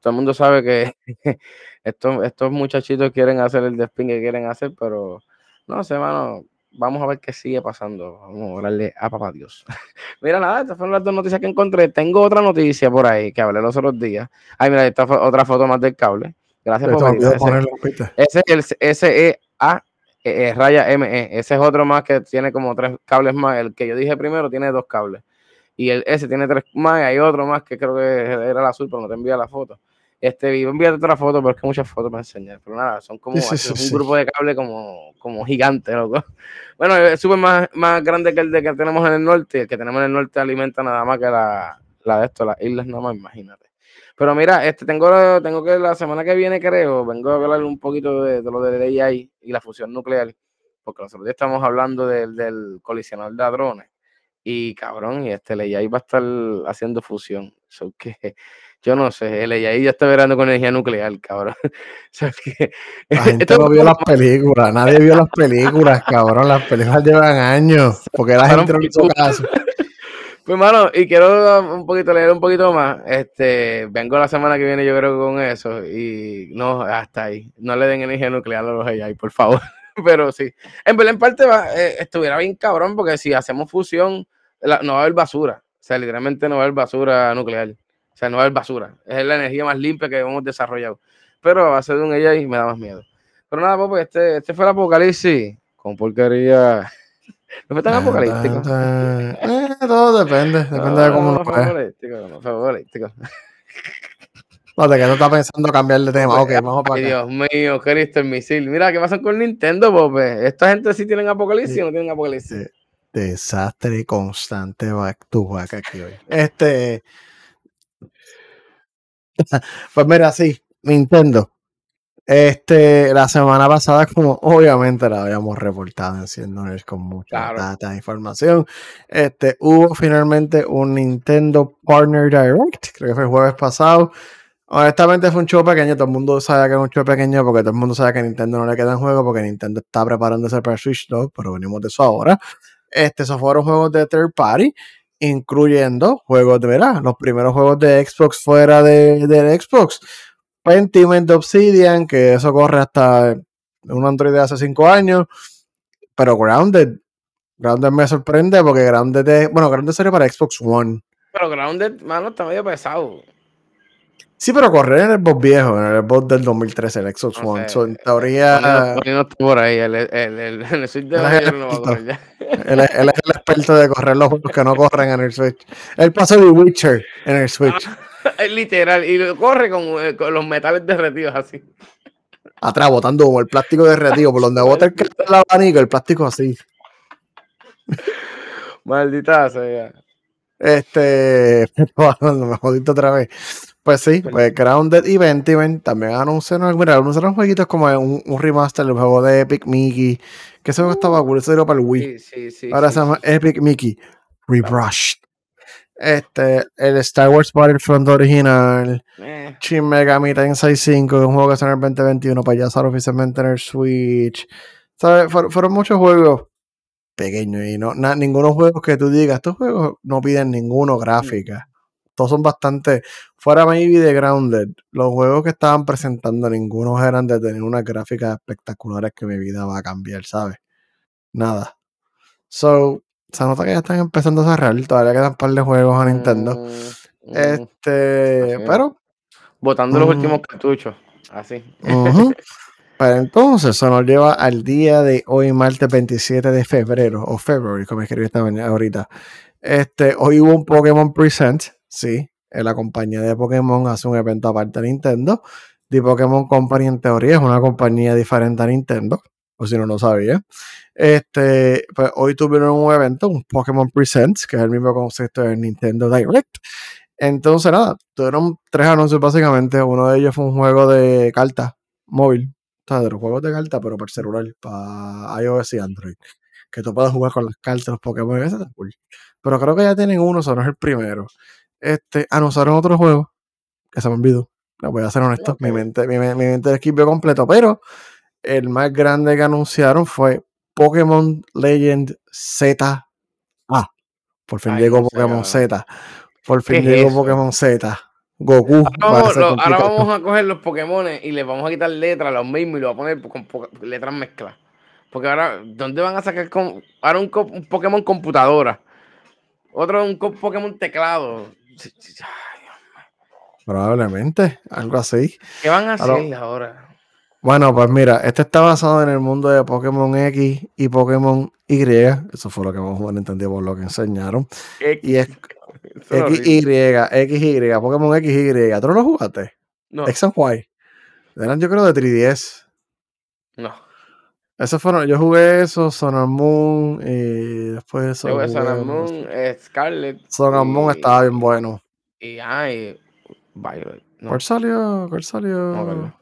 todo el mundo sabe que estos, estos muchachitos quieren hacer el desping que quieren hacer, pero no sé, mano, vamos a ver qué sigue pasando. Vamos a orarle a papá Dios. mira, nada, estas fueron las dos noticias que encontré. Tengo otra noticia por ahí que hablé los otros días. Ay, mira, esta fue otra foto más del cable. Gracias por venir. Ese, es el SEA e, e, raya ME. Ese es otro más que tiene como tres cables más. El que yo dije primero tiene dos cables. Y el S tiene tres más. Y hay otro más que creo que era el azul, pero no te envía la foto. Este, y envíate otra foto, porque muchas fotos me enseñar. Pero nada, son como un grupo de cable como, como gigante, loco. Bueno, es súper más, más grande que el de que tenemos en el norte. El que tenemos en el norte alimenta nada más que la, la de esto, las islas, nada más, imagínate. Pero mira, este tengo, tengo que la semana que viene, creo, vengo a hablar un poquito de, lo de AI y la fusión nuclear, porque nosotros ya estamos hablando del, del colisionador de hadrones. Y cabrón, y este AI va a estar haciendo fusión. So que yo no sé, el AI ya está verando con energía nuclear, cabrón. la gente no vio las películas, nadie vio las películas, cabrón. Las películas llevan años, porque la gente no hizo caso. Pues, mano, y quiero un poquito leer un poquito más. Este, vengo la semana que viene, yo creo, con eso. Y no, hasta ahí. No le den energía nuclear a los AI, por favor. Pero sí. En verdad, en parte, va, eh, estuviera bien cabrón, porque si hacemos fusión, no va a haber basura. O sea, literalmente no va a haber basura nuclear. O sea, no va a haber basura. Es la energía más limpia que hemos desarrollado. Pero a ser de un AI me da más miedo. Pero nada, pues este, este fue el apocalipsis. Con porquería. ¿No fue tan apocalíptico? Eh, todo depende, depende de cómo no, fue apocalíptico, no fue apocalíptico. No, te que no estás pensando cambiar de tema. Ok, vamos para Ay, Dios mío, Cristo, el misil. Mira, ¿qué pasa con Nintendo, Pope? ¿Esta gente sí tienen apocalipsis o no tienen apocalipsis? Desastre constante back to back aquí hoy. Este. pues mira, sí, Nintendo. Este, la semana pasada, como obviamente la habíamos reportado en con mucha data e información, este, hubo finalmente un Nintendo Partner Direct, creo que fue el jueves pasado. Honestamente fue un show pequeño, todo el mundo sabe que es un show pequeño porque todo el mundo sabe que a Nintendo no le quedan juegos porque Nintendo está preparándose para Switch 2, pero venimos de eso ahora. Este, esos fueron juegos de third party, incluyendo juegos de, ¿verdad? Los primeros juegos de Xbox fuera de, de Xbox Pentiment Obsidian, que eso corre hasta un Android de hace 5 años, pero Grounded Grounded me sorprende porque Grounded es, bueno, Grounded sería para Xbox One. Pero Grounded, mano, está medio pesado. Sí, pero correr en el bot viejo, en el bot del 2013, el Xbox No One. sé, So, en teoría, Tony no está por ahí. El, el, el, el Switch de Él no va a correr ya. él, es- el experto de correr los juegos que no corren en el Switch. Él pasó de Witcher en el Switch. Es literal. Y lo corre con, eh, con los metales derretidos así. Atrás, botando como el plástico derretido, por donde bota el, el abanico, el plástico así. Maldita sea. Este, me jodiste otra vez. Pues sí, pues Grounded y Pentiment también anunciaron, mira, anunciaron jueguitos como un, un remaster del juego de Epic Mickey, que ese juego estaba cool, ese era para el Wii. Sí, sí, sí. Ahora se llama. Epic Mickey Rebrushed. Este, el Star Wars Battlefront original, Eh, Shin Megami Tensei 5, que es un juego que sale en el 2021 para ya sale oficialmente en el Switch. ¿Sabes? Fueron, fueron muchos juegos pequeños y no, na- ninguno juegos que tú digas, estos juegos no piden ninguno gráfica. Todos son bastante, fuera maybe de Grounded, los juegos que estaban presentando, ninguno eran de tener unas gráficas espectaculares que mi vida va a cambiar, ¿sabes? Nada. So, se nota que ya están empezando a cerrar, todavía quedan un par de juegos a Nintendo. mm, mm, Este, así pero Botando los mm. últimos cartuchos. Así. Ujú. Pero entonces, eso nos lleva al día de hoy, martes 27 de febrero, o February, como escribí esta mañana ahorita. Este, hoy hubo un Pokémon Present, sí, en la compañía de Pokémon hace un evento aparte de Nintendo. The Pokémon Company en teoría es una compañía diferente a Nintendo, o si no lo sabía. Este, pues hoy tuvieron un evento, un Pokémon Presents, que es el mismo concepto del Nintendo Direct. Entonces, nada, tuvieron tres anuncios básicamente. Uno de ellos fue un juego de cartas móvil. O sea, de los juegos de cartas, pero para celular, para iOS y Android. Que tú puedas jugar con las cartas, los Pokémon, ese cool. Pero creo que ya tienen uno, eso no es el primero. Este, anunciaron otro juego, que se me olvidó. No voy a ser honesto, mi mente, mi, mi mente esquipió completo, pero el más grande que anunciaron fue Pokémon Legend Z. Ah, por fin Ay, llegó no Pokémon. Z. Por fin ¿Qué es llegó? Pokémon Z. Goku. Ahora vamos, parece lo- ahora complicado. vamos a coger los Pokémon y les vamos a quitar letras, los mismos, y los vamos a poner con letras mezcladas. Porque ahora, ¿dónde van a sacar con, ahora un, un Pokémon computadora? Otro un Pokémon teclado. Probablemente, algo así. ¿Qué van a hacer ahora? Bueno, pues mira, este está basado en el mundo de Pokémon X y Pokémon Y. Eso fue lo que más o menos entendí por lo que enseñaron. Y es XY. XY, Pokémon XY. ¿Tú no lo jugaste? No, X and Y. Eran yo creo de 3DS. no. Esos fueron, yo jugué eso, and Moon, y después de eso. Yo jugué and unos- Moon, Scarlet. And Moon estaba bien bueno. Y ay, Violet. No, ¿Cuál salió? ¿Cuál salió? no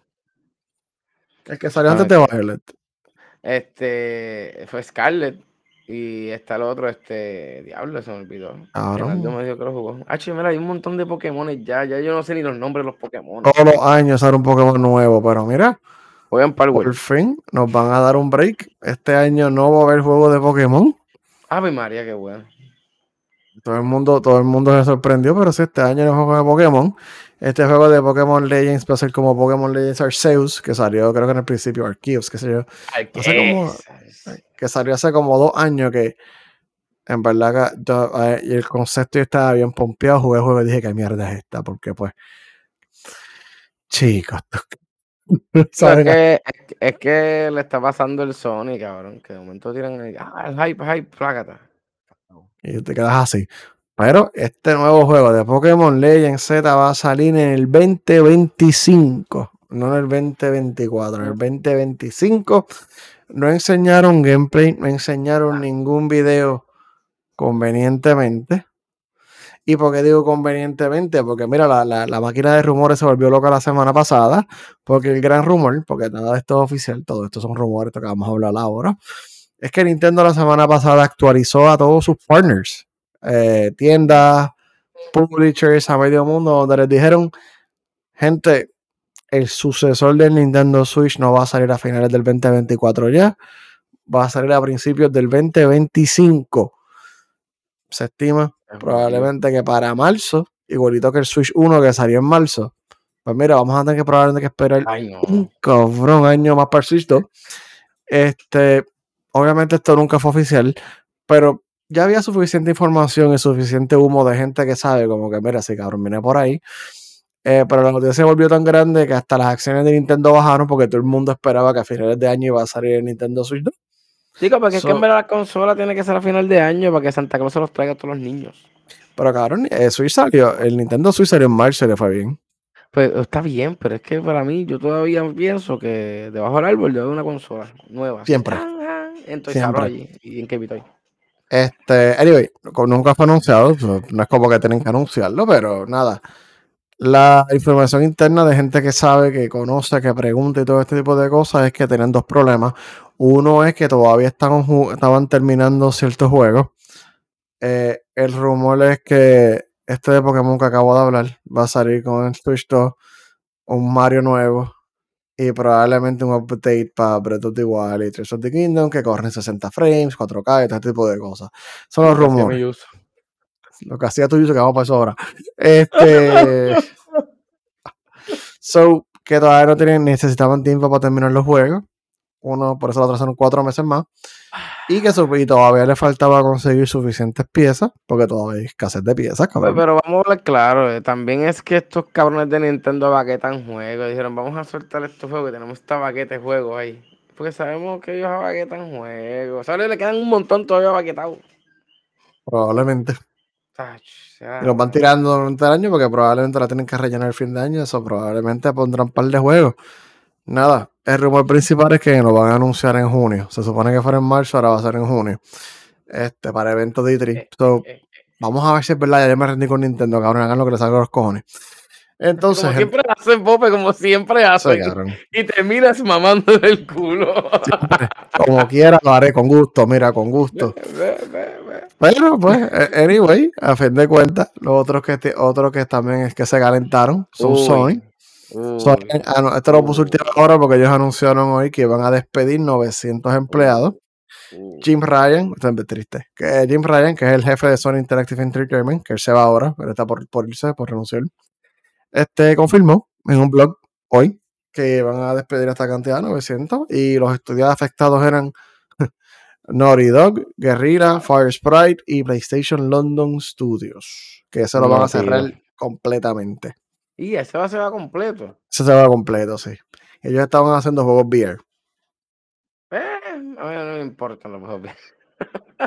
el que salió antes de. Violet. Este fue Scarlet. Y está el otro, este. Diablo, se me olvidó. Renaldo me dijo que lo jugó. Ah, mira, hay un montón de Pokémon ya. Ya yo no sé ni los nombres de los Pokémon. Todos los años sale un Pokémon nuevo, pero mira, Juegan para por fin nos van a dar un break. Este año no va a haber juego de Pokémon. Ave María, qué bueno. Todo el mundo, todo el mundo se sorprendió, pero sí, este año no juego de Pokémon. Este juego de Pokémon Legends va a ser como Pokémon Legends Arceus, que salió creo que en el principio, Arceus, qué sé yo, Ay, No sé cómo- ¿qué? que salió hace como dos años que en verdad yo, eh, y el concepto yo estaba bien pompeado, jugué el juego y dije que mierda es esta, porque pues chicos, es, que, es, que- es que le está pasando el Sony, cabrón. Que de momento tiran ahí. Ah, el hype, hype, plácata. y te quedas así. Pero este nuevo juego de Pokémon Legends Z va a salir en el 2025, no en el 2024, en el 2025. No enseñaron gameplay, no enseñaron ningún video convenientemente. ¿Y por qué digo convenientemente? Porque mira, la, la- la máquina de rumores se volvió loca la semana pasada, porque el gran rumor, porque nada de esto es oficial, todo esto son rumores, esto que vamos a hablar ahora, es que Nintendo la semana pasada actualizó a todos sus partners, eh, tiendas, publishers a medio mundo, donde les dijeron, gente, el sucesor del Nintendo Switch no va a salir a finales del 2024 ya, va a salir a principios del 2025. Se estima Es probablemente que para marzo, igualito que el Switch 1 que salió en marzo, pues mira, vamos a tener que probablemente que esperar Ay, no. un cabrón año más para el Switch 2. Este, obviamente esto nunca fue oficial, pero ya había suficiente información y suficiente humo de gente que sabe, como que mira, si cabrón viene por ahí. Eh, pero la noticia se volvió tan grande que hasta las acciones de Nintendo bajaron porque todo el mundo esperaba que a finales de año iba a salir el Nintendo Switch 2. Chico, porque es que en verdad la consola tiene que ser a final de año para que Santa Claus se los traiga a todos los niños. Pero cabrón, el Switch salió, el Nintendo Switch salió en marzo y le fue bien. Pues está bien, pero es que para mí yo todavía pienso que debajo del árbol debe una consola nueva. Siempre. Entonces Siempre. allí y en qué estoy. Este, anyway, nunca fue anunciado, no es como que tienen que anunciarlo, pero nada. La información interna de gente que sabe, que conoce, que pregunta y todo este tipo de cosas es que tienen dos problemas. Uno es que todavía estaban, estaban terminando ciertos juegos. Eh, el rumor es que este de Pokémon que acabo de hablar va a salir con el Switch 2, un Mario nuevo y probablemente un update para Breath of the Wild y Tears of the Kingdom que corren 60 frames, 4K y este tipo de cosas. Son los rumores. Lo que hacía tu uso que vamos para eso ahora. Este. so, que todavía no tienen, necesitaban tiempo para terminar los juegos. Uno, por eso lo atrasaron cuatro meses más. Y que y todavía le faltaba conseguir suficientes piezas, porque todavía hay escasez de piezas, cabrón. Pero, vamos a hablar claro, eh, también es que estos cabrones de Nintendo baquetan juegos. Dijeron, vamos a soltar estos juegos, que tenemos esta baqueta de juegos ahí. Porque sabemos que ellos baquetan juegos. ¿Sabes? Le quedan un montón todavía baquetados. Probablemente. Y los van tirando durante el año porque probablemente la tienen que rellenar el fin de año. Eso probablemente pondrán un par de juegos. Nada, el rumor principal es que lo van a anunciar en junio. Se supone que fuera en marzo, ahora va a ser en junio. Este, para eventos de E3. Eh, eh, eh. vamos a ver si es verdad. Ya me rendí con Nintendo, cabrón. Hagan lo que les salga los cojones. Entonces. Como siempre hacen, Pope, como siempre hacen. y te miras mamando del culo. como quiera, lo haré con gusto, mira, con gusto. Pero, pues, anyway, a fin de cuentas, los otros que, otros que también es que se calentaron son Sony. Ah, esto lo puse última hora porque ellos anunciaron hoy que iban a despedir 900 empleados. Jim Ryan, esto es triste, que Jim Ryan, que es el jefe de Sony Interactive Entertainment, que él se va ahora, pero está por, por irse, por renunciar, este confirmó en un blog hoy que van a despedir esta cantidad, 900, y los estudios afectados eran Naughty Dog, Guerrilla, Fire Sprite y PlayStation London Studios, que se lo van a cerrar completamente. Y ese va a ser completo. Ese se va completo, sí. Ellos estaban haciendo juegos VR. Eh, a mí no me importan los juegos VR.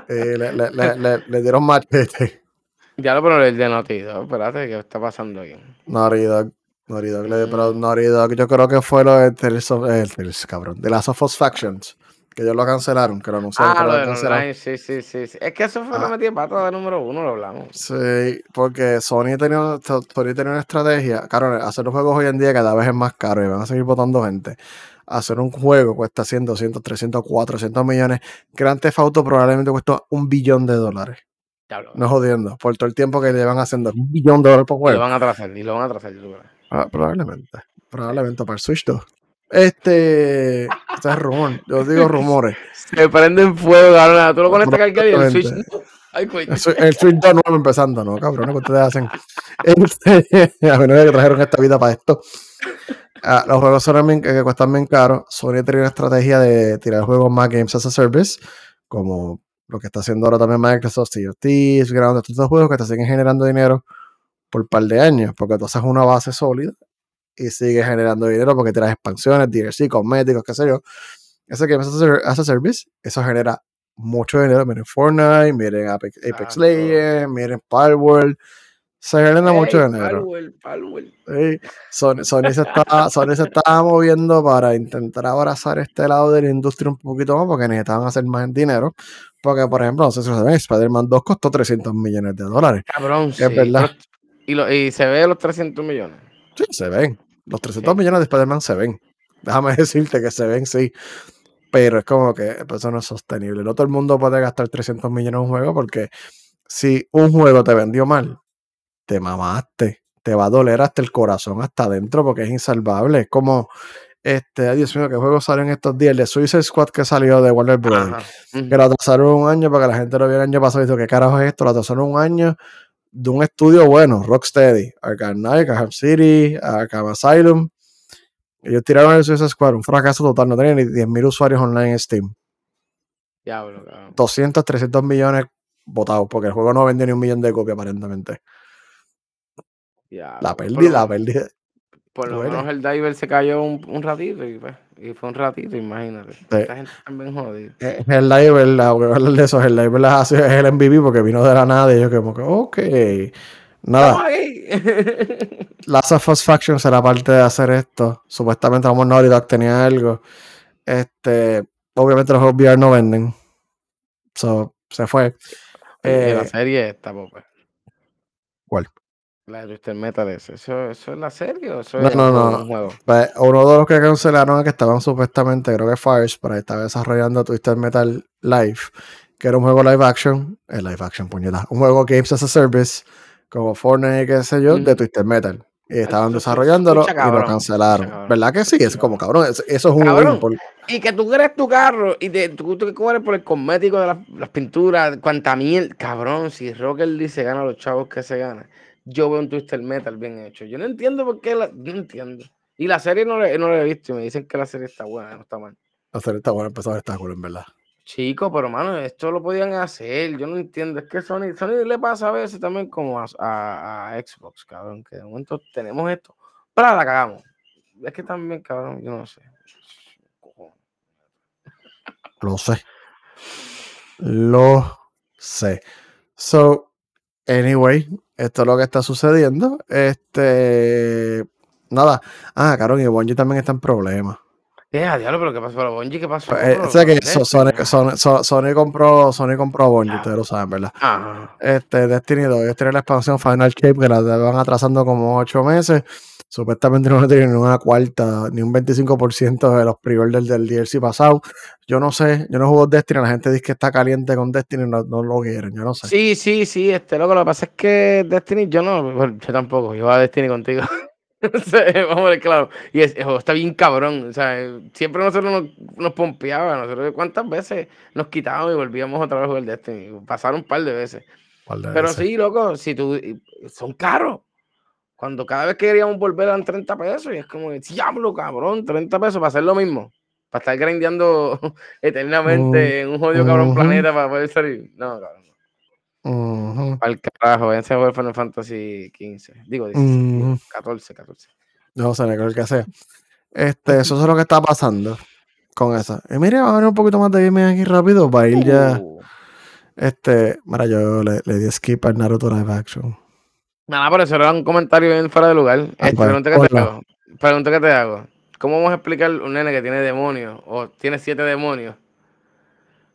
Eh, le, le, le, le, dieron machete. Ya lo pero el de Naughty Dog, espérate, ¿qué está pasando aquí? Naughty Dog. Naughty Dog, pero mm. Naughty Dog, yo creo que fue lo de el, cabrón, de las of Factions que ellos lo cancelaron, que lo anunciaron ah, que lo, cancelaron. Sí, sí, sí, Es que eso fue ah. lo metí pata de número uno, lo hablamos. Sí, porque Sony tenía, Sony tenía una estrategia. Claro, hacer los juegos hoy en día cada vez es más caro y van a seguir votando gente. Hacer un juego cuesta 100, 200, 300, 400 millones. Grand Theft Auto probablemente cuesta un billón de dólares. No jodiendo, por todo el tiempo que llevan haciendo un billón de dólares por juego. Y lo van a trazar, y lo van a trazar. Ah, probablemente. Probablemente para el Switch 2. Este. Este es rumor. Yo digo rumores. Se prenden fuego, cabrón. Tú lo conectas aquí y el Switch. Ay, el, el Switch 2 nuevo empezando, ¿no? Cabrón, que ustedes hacen. Este, a menos que trajeron esta vida para esto. Ah, los juegos son bien, que cuestan bien caros. Sony tiene una estrategia de tirar juegos más Games as a Service, como lo que está haciendo ahora también Microsoft, Thieves, grabando estos juegos que te siguen generando dinero por un par de años, porque tú haces una base sólida y sigue generando dinero porque traes expansiones, DLC, cosméticos, qué sé yo. Ese que hace service, eso genera mucho dinero. Miren Fortnite, miren Apex, Apex Legends, miren Palworld. Se genera mucho dinero. Sí. Sony, Sony, se está, Sony se está moviendo para intentar abrazar este lado de la industria un poquito más porque necesitaban hacer más dinero. Porque, por ejemplo, no sé si saben, Spider-Man 2 costó 300 millones de dólares. Cabrón, sí. verdad. ¿Y, lo, ¿Y se ve los 300 millones? Sí, se ven. Los 300 millones de Spider-Man se ven. Déjame decirte que se ven, sí. Pero es como que pues, eso no es sostenible. No todo el mundo puede gastar 300 millones en un juego porque si un juego te vendió mal, te mamaste. Te va a doler hasta el corazón, hasta adentro, porque es insalvable. Es como, este, Dios mío, ¿qué juego salió en estos días? El de Suicide Squad que salió de Warner Bros. Que lo atrasaron un año para que la gente lo viera el año pasado y dijo, ¿qué carajo es esto? Lo atrasaron un año de un estudio bueno, Rocksteady, Arkham Knight, Arkham City, Arkham Asylum. Ellos tiraron el Suicide Squad, un fracaso total, no tenían ni 10.000 usuarios online en Steam. Diablo, cabrón. 200, 300 millones votados, porque el juego no vendió ni un millón de copias aparentemente. Diablo. La pérdida, la pérdida. Por lo menos el diver se cayó un, un ratito y, pues, y fue un ratito, imagínate. Esta gente también jodida. Eh, El live, la, hablar de eso, el live es el MVP porque vino de la nada y yo como que, ok. Nada, ¡Estamos ahí! Last of Us Faction será parte de hacer esto. Supuestamente vamos Naughty Dog tenía algo. Este, obviamente los juegos VR no venden. So, se fue. Y la Eh, serie esta, Pope. ¿Cuál? La de Twisted Metal, ¿eso, eso, ¿eso es la serie o eso No, es no, un juego- no. un juego? Pues, uno de los que cancelaron que estaban supuestamente, creo que Fires, pero estaba desarrollando Twisted Metal Live, que era un juego live action, eh, live action, puñeta, un juego Games as a Service, como Fortnite, qué sé yo, de Ujú. Twisted Metal. Y estaban Eso desarrollándolo escucha y lo cancelaron. escucha. ¿Verdad que sí? Es como cabrón, eso, eso es un Cabrón. por- Y que tú quieres tu carro y te, tú, que cobres por el cosmético de las, las pinturas, cuanta mierda. Cabrón, si Rocker Lee se gana los chavos que se gana, yo veo un Twister Metal bien hecho. Yo no entiendo por qué, la, no entiendo. Y la serie no la, no la he visto y me dicen que la serie está buena, no está mal. La serie está buena, empezó a estar cool, en verdad. Chico, pero mano, esto lo podían hacer. Yo no entiendo. Es que Sony, Sony le pasa a veces también como a, a- a Xbox, cabrón. Que de momento tenemos esto. Pero la cagamos. Es que también, cabrón, yo no sé. Lo sé. Lo sé. So, anyway, esto es lo que está sucediendo. Este. Nada. Ah, Carón y Bungie también está en problemas. Eh, diablo, pero ¿qué pasó para Bungie? ¿Qué pasó? Eh, Pero, o sea que pero so- Sony, Sony- Sony- Sony compró, Sony compró a Bungie, Ya. ustedes lo saben, ¿verdad? Ajá. Este, Destiny 2, ellos tienen la expansión Final Shape que la van atrasando como 8 meses. Supuestamente no tienen ni una cuarta, ni un 25% de los pre-orders del DLC pasado. Yo no sé, yo no juego Destiny, la gente dice que está caliente con Destiny, no, no lo quieren, yo no sé. Sí, sí, sí, este loco. Lo que pasa es que Destiny, yo no, bueno, yo tampoco, yo voy a Destiny contigo. Vamos a ver, claro. Y es- está bien cabrón. O sea, siempre nosotros nos, nos pompeaba. Nosotros, ¿cuántas veces nos quitábamos y volvíamos otra vez a jugar Destiny? Pasaron un par de veces. Par de Pero veces. sí, loco, si tú, son caros. Cuando cada vez que queríamos volver eran 30 pesos y es como, diablo, cabrón, 30 pesos para hacer lo mismo. Para estar grindeando eternamente en un jodido cabrón planeta para poder salir. No, cabrón. Ujú. Al carajo, váyanse a jugar Final Fantasy 15. Digo, 16, Ujú. 14, 14. No sé, creo que sea. Este, eso es lo que está pasando con esa. Y mire, vamos a ver un poquito más de gaming aquí rápido para ir ya. Uh. Este, mira, yo le, le di skip al Naruto Live Action. Nada, por eso era un comentario bien fuera de lugar. Este, pregunta que te hago. Pregunta que te hago. ¿Cómo vamos a explicar un nene que tiene demonios o tiene siete demonios?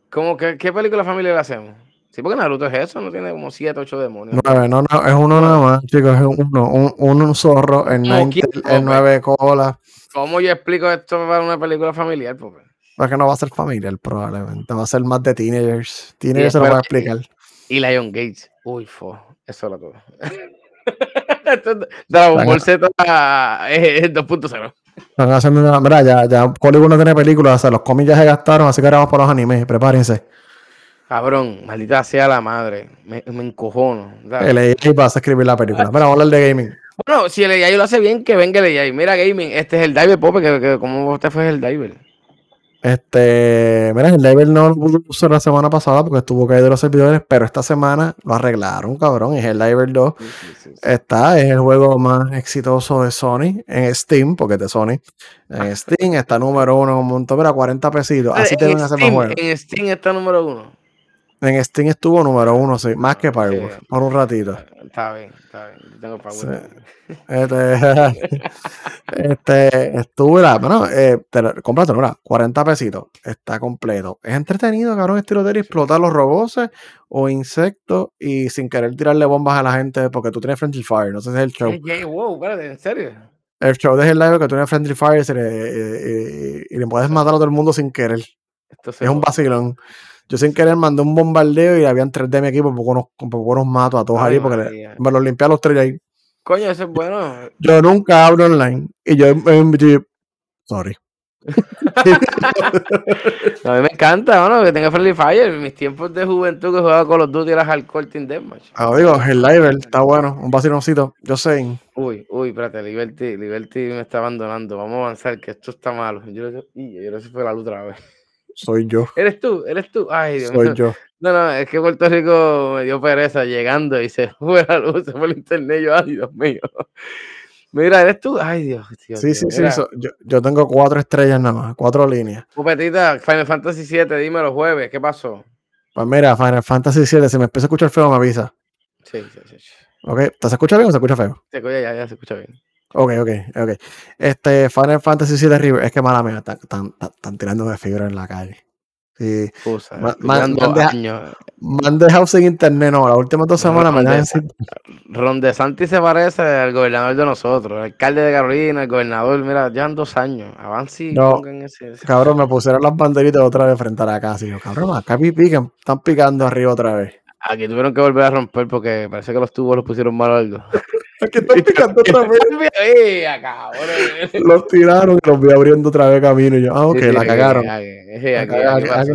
¿Cómo, qué, ¿Qué película familiar le hacemos? Sí, porque Naruto es eso, no tiene como siete, ocho demonios. Nueve, no, no, es uno nada más, chicos, es uno, un, un, zorro, el, nine el nueve cola. ¿Cómo yo explico esto para una película familiar? Porque Porque no va a ser familiar, probablemente. Va a ser más de teenagers. Teenagers se lo van a explicar. Y Lion Gates. Uy, fo. Eso era todo. Dragon Ball Z es 2.0. Van a hacer una. Mira, ya, ya Hollywood no tiene películas, o sea, los cómics ya se gastaron, así que ahora vamos por los animes. Prepárense. Cabrón, maldita sea la madre. Me, me encojono. ¿sabes? El AI va a escribir la película. Mira, vamos a hablar de gaming. Bueno, si el AI lo hace bien, que venga el AI. Mira, gaming, este es el Diver Pope, que, que como usted fue el Diver. Este, mira, el Diver no lo pudo usar la semana pasada porque estuvo caído los servidores, pero esta semana lo arreglaron, cabrón. Es el Diver 2. Sí, sí, sí, sí. Está, es el juego más exitoso de Sony en Steam, porque es de Sony. En Steam está número uno, un montón, mira, 40 pesitos. Así te en, van a hacer más juegos. en Steam está número uno. En Steam estuvo número uno, sí, más que Firewall, Sí. por un ratito. Está bien, está bien. Yo tengo power. Sí. Este, este, estuvo, mira, bueno, eh, te lo- cómpratelo, mira, 40 pesitos, está completo. Es entretenido, cabrón, estilo de explotar los robots o insectos y sin querer tirarle bombas a la gente porque tú tienes Friendly Fire, no sé si es el show. Eh, eh, wow, espérate, ¿en serio? El show de el live que tú tienes Friendly Fire y, le- eh, eh, y le puedes matar a todo el mundo sin querer. Esto Es un vacilón. Yo sin querer mandé un bombardeo y habían tres de mi equipo, poco nos, poco nos mato a todos Ay, ahí porque le- me los limpié a los tres ahí. Coño, eso es bueno. Yo nunca hablo online y yo me. Sorry. A mí me encanta, mano, que tenga Friendly Fire. En mis tiempos de juventud que jugaba con los Duty era Hardcore Team Deathmatch. Ah, digo, el live está bueno, un vaciloncito. Yo sé. Uy, uy, espérate, Liberty, Liberty me está abandonando. Vamos a avanzar, que esto está malo. Yo yo no sé si fue la luz otra vez. Soy yo. ¿Eres tú? ¿Eres tú? Ay, Dios Soy mío. yo. No, no, es que Puerto Rico me dio pereza llegando y se fue la luz, se fue el internet. Yo, ay, Dios mío. Mira, ¿eres tú? Ay, Dios. Dios Sí, Dios. sí, sí. So- yo, yo tengo cuatro estrellas nada más, cuatro líneas. Pupetita, Final Fantasy VII, dime los jueves, ¿qué pasó? Pues mira, Final Fantasy VII, si me empieza a escuchar feo, me avisa. Sí, sí, sí. sí. ¿Ok? ¿Te se escucha bien o se escucha feo? Se escucha, ya, ya se escucha bien. Ok, ok, ok. Este, Final Fantasy VII River, es que mala mía, están, están, están- tirando de fibra en la calle. Sí, Excusa, Ma- estoy ma- dando mande a- años. me han dejado sin internet, no, las últimas dos semanas me ¿dónde dejan sin... Ron DeSantis se parece al gobernador de nosotros, el alcalde de Carolina, el gobernador, mira, llevan dos años. Avancen y No. pongan ese. ese- Cabrón, me pusieron las banderitas otra vez frente a la casa. Y yo, cabrón, acá pi- pican, están picando arriba otra vez. Aquí tuvieron que volver a romper porque parece que los tubos los pusieron mal o algo. Aquí están picando otra vez. Los tiraron y los vi abriendo otra vez camino. Y yo, ah, ok, Sí, sí, la aquí, cagaron. aquí,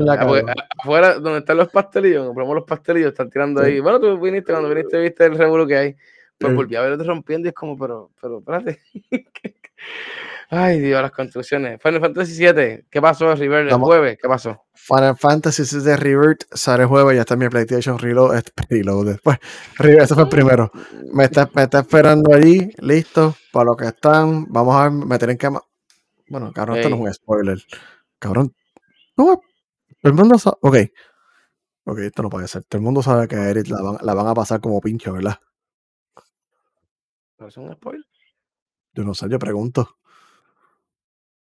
La la Ah. Afuera, donde están los pastelillos, compramos los pastelillos, están tirando ahí. Bueno, tú viniste, cuando viniste, viste el revuelo que hay. Pues volví a verlos rompiendo y es como, pero, pero, espérate. Ay, Dios, las construcciones. Final Fantasy VII, ¿qué pasó, River? El jueves, ¿qué pasó? Final Fantasy VII Revert sale jueves, ya está en mi PlayStation Reload, eh, Reload después. Revert, ese fue el primero. Me está, me está esperando allí, listo, para lo que están. Vamos a ver, me tienen que... ma- Bueno, cabrón, esto no es un spoiler. Cabrón, no, todo el mundo sabe... Ok, ok, esto no puede ser. Todo el mundo sabe que a Eric la van, la van a pasar como pincho, ¿verdad? ¿Pero es un spoiler? Yo no sé, yo pregunto.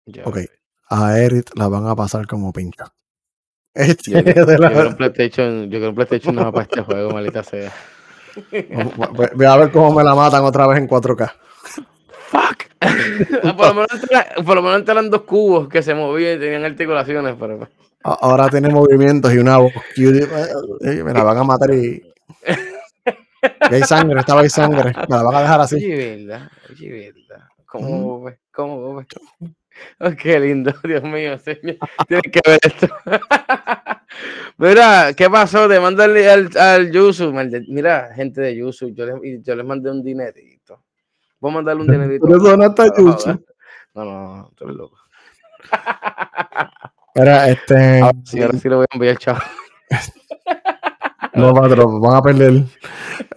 Ya. Ok, a Eric la van a pasar como pincho. Este, Yo, de yo la- un PlayStation, yo un PlayStation no para este juego, maldita sea. Voy- Voy a ver cómo me la matan otra vez en 4K. Fuck. Por, lo menos eran, por lo menos eran dos cubos que se movían y tenían articulaciones, pero A- Ahora tiene movimientos y una voz. yo digo, "Eh, Me la van a matar y. Y hay sangre, estaba ahí sangre. Me la van a dejar así. oye, verdad, oye, verdad. ¿Cómo? ¿Cómo ves? Oh, qué lindo, Dios mío, señor. Tienes que ver esto. Mira, ¿qué pasó? De mandarle al, al Yusu. Mira, gente de Yusu, yo les, yo les mandé un dinerito. Voy a mandarle un dinerito. Pero eso no está. Yusu. No, no, no, tú eres loco. Era este. Ahora sí, ahora sí lo voy a enviar, chavo. No, patrón, van a perder.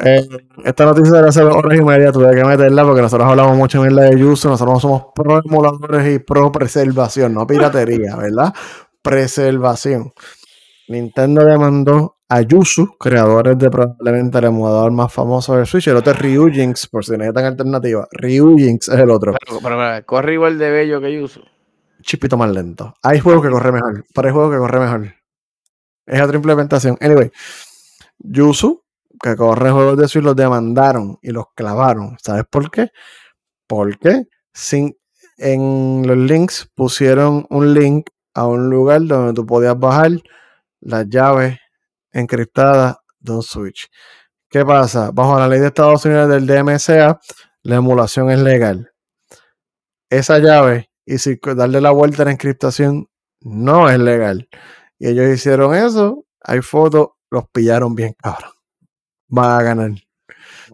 Eh, esta noticia de hace dos horas y media tuve que meterla porque nosotros hablamos mucho en la de Yusu. Nosotros somos pro emuladores y pro preservación, no piratería, ¿verdad? Preservación. Nintendo demandó a Yusu, creadores de probablemente el emulador más famoso del Switch. El otro es Ryujinx, por si necesitan alternativa. Ryujinx es el otro. Pero, pero, pero, corre igual de bello que Yusu. chipito más lento. Hay juegos que corre mejor, pero hay juegos que corre mejor. Es otra implementación. Anyway, Yuzu, que corre juegos de Switch, los demandaron y los clavaron. ¿Sabes por qué? Porque sin, en los links pusieron un link a un lugar donde tú podías bajar las llaves encriptadas de un Switch. ¿Qué pasa? Bajo la ley de Estados Unidos del DMCA, la emulación es legal. Esa llave y si darle la vuelta a la encriptación no es legal. Y ellos hicieron eso, hay fotos, los pillaron bien, cabrón. Van a ganar.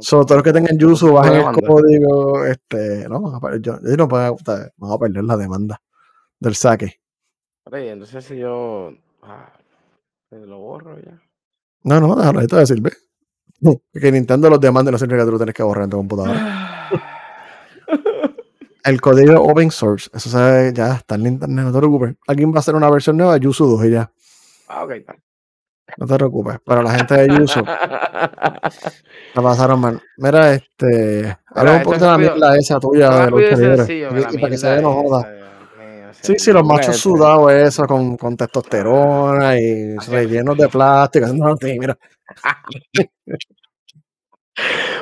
So, todos los que tengan Yuzu, bajen el demanda. código. Este, no, van a perder, yo, yo no puedo- van a perder la demanda del saque. Entonces si yo ah, eh, lo borro ya. No, no, déjalo, esto va a decir, ve. Que Nintendo los demande, no significa que tú lo tienes que borrar en tu computadora. El código open source, eso sabe, ya está en internet, no te preocupes. Alguien va a hacer una versión nueva de Yuzu 2 y ya. Ah, ok. No te preocupes. Pero la gente de Yuzu la pasaron mal. Mira, este. Habla un poquito de la mierda esa tuya de Rápido y libre. para que se vea no joda. Sí, sí, los machos sudados, eso, con, con testosterona y rellenos de plástico. No, sí, mira.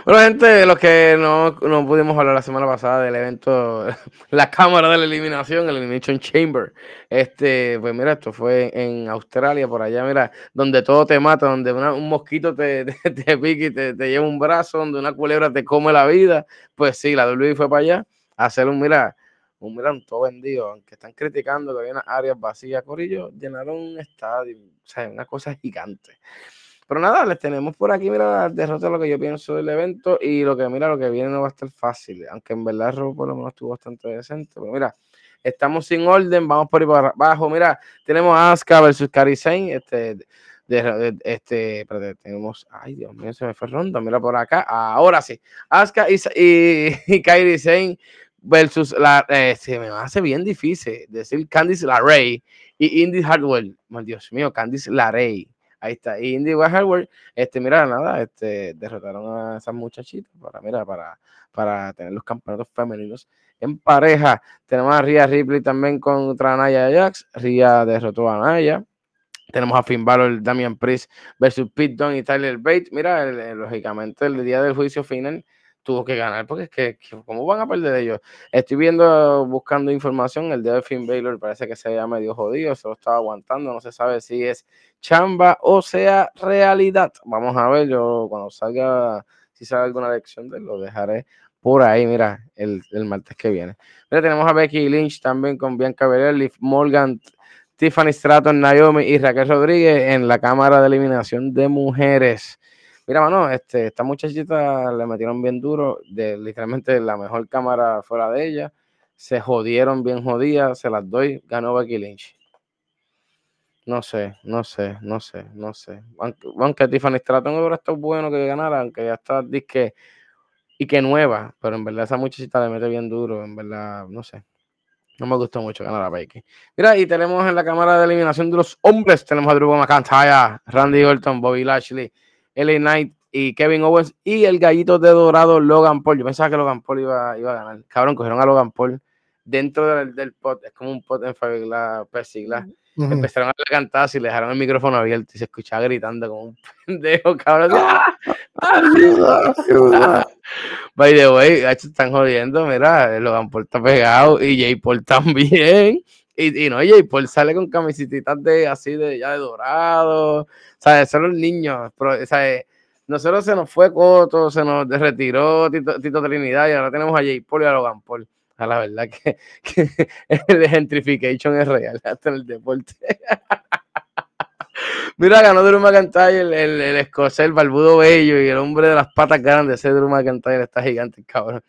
Bueno, gente, los que no, no pudimos hablar la semana pasada del evento, la cámara de la eliminación, el Elimination Chamber. Este, pues mira, esto fue en Australia, por allá, mira, donde todo te mata, donde un mosquito te, te, te pica y te, te lleva un brazo, donde una culebra te come la vida. Pues sí, la WWE fue para allá a hacer un, mira, un mira, un todo vendido, aunque están criticando que había unas áreas vacías, Corillo, llenaron un estadio, o sea, una cosa gigante. Pero nada, les tenemos por aquí, mira, derrota de lo que yo pienso del evento y lo que, mira, lo que viene no va a estar fácil, aunque en verdad Raw por lo menos estuvo bastante decente. Pero mira, estamos sin orden, vamos por ahí para abajo. Mira, tenemos Asuka versus Kairi Sane, este, este, tenemos, ay Dios mío, se me fue ronda, mira por acá, ahora sí, Asuka y, y, y Kairi Sane versus la, eh, se me hace bien difícil decir Candice LaRey y Indy Hardwell, Dios mío, Candice LaRey, ahí está, y Indy Hardwell, este, mira, nada, este, derrotaron a esas muchachitas para, mira, para, para tener los campeonatos femeninos en pareja. Tenemos a Ria Ripley también contra Naya Jax. Ria derrotó a Naya. Tenemos a Finn Balor, Damian Priest versus Pete Dunne y Tyler Bates. Mira, lógicamente el día del juicio final tuvo que ganar, porque es que, ¿cómo van a perder ellos? Estoy viendo, buscando información, el día de Finn Balor parece que se llama medio jodido, se lo estaba aguantando, no se sabe si es chamba o sea realidad. Vamos a ver, yo cuando salga, si sale alguna lección de lo dejaré por ahí, mira, el, el martes que viene. Mira, tenemos a Becky Lynch también con Bianca Belair, Morgan, Tiffany Stratton, Naomi y Raquel Rodríguez en la Cámara de Eliminación de Mujeres. Mira, mano, este, esta muchachita le metieron bien duro, de literalmente la mejor cámara fuera de ella. Se jodieron bien jodidas, se las doy, ganó Becky Lynch. No sé, no sé, no sé, no sé. Aunque, aunque Tiffany Stratton hubiera estado bueno que ganara, aunque ya está disque y que nueva, pero en verdad esa muchachita le mete bien duro, en verdad, no sé. No me gustó mucho ganar a Becky. Mira, y tenemos en la cámara de eliminación de los hombres, tenemos a Drew McIntyre, Randy Orton, Bobby Lashley, LA Knight y Kevin Owens y el gallito de dorado Logan Paul. Yo pensaba que Logan Paul iba, iba a ganar. Cabrón, cogieron a Logan Paul dentro del, del pot, es como un pot en la persigla. Empezaron a cantar y le dejaron el micrófono abierto y se escuchaba gritando como un pendejo, cabrón. ¡Ah! ¡Ayuda! By the way, están jodiendo, mira, Logan Paul está pegado y Jay Paul también. Y, y no, Jay Paul sale con camisetitas de así de ya de dorado. O sea, son los niños. Pero, o sea, nosotros se nos fue Coto, se nos retiró Tito, Tito Trinidad y ahora tenemos a Jay Paul y a Logan Paul la verdad que, que el gentrification es real hasta en el deporte. Mira, ganó Drew McIntyre, el, el, el, escocés, el barbudo bello y el hombre de las patas grandes. Ese Drew McIntyre está gigante, cabrón.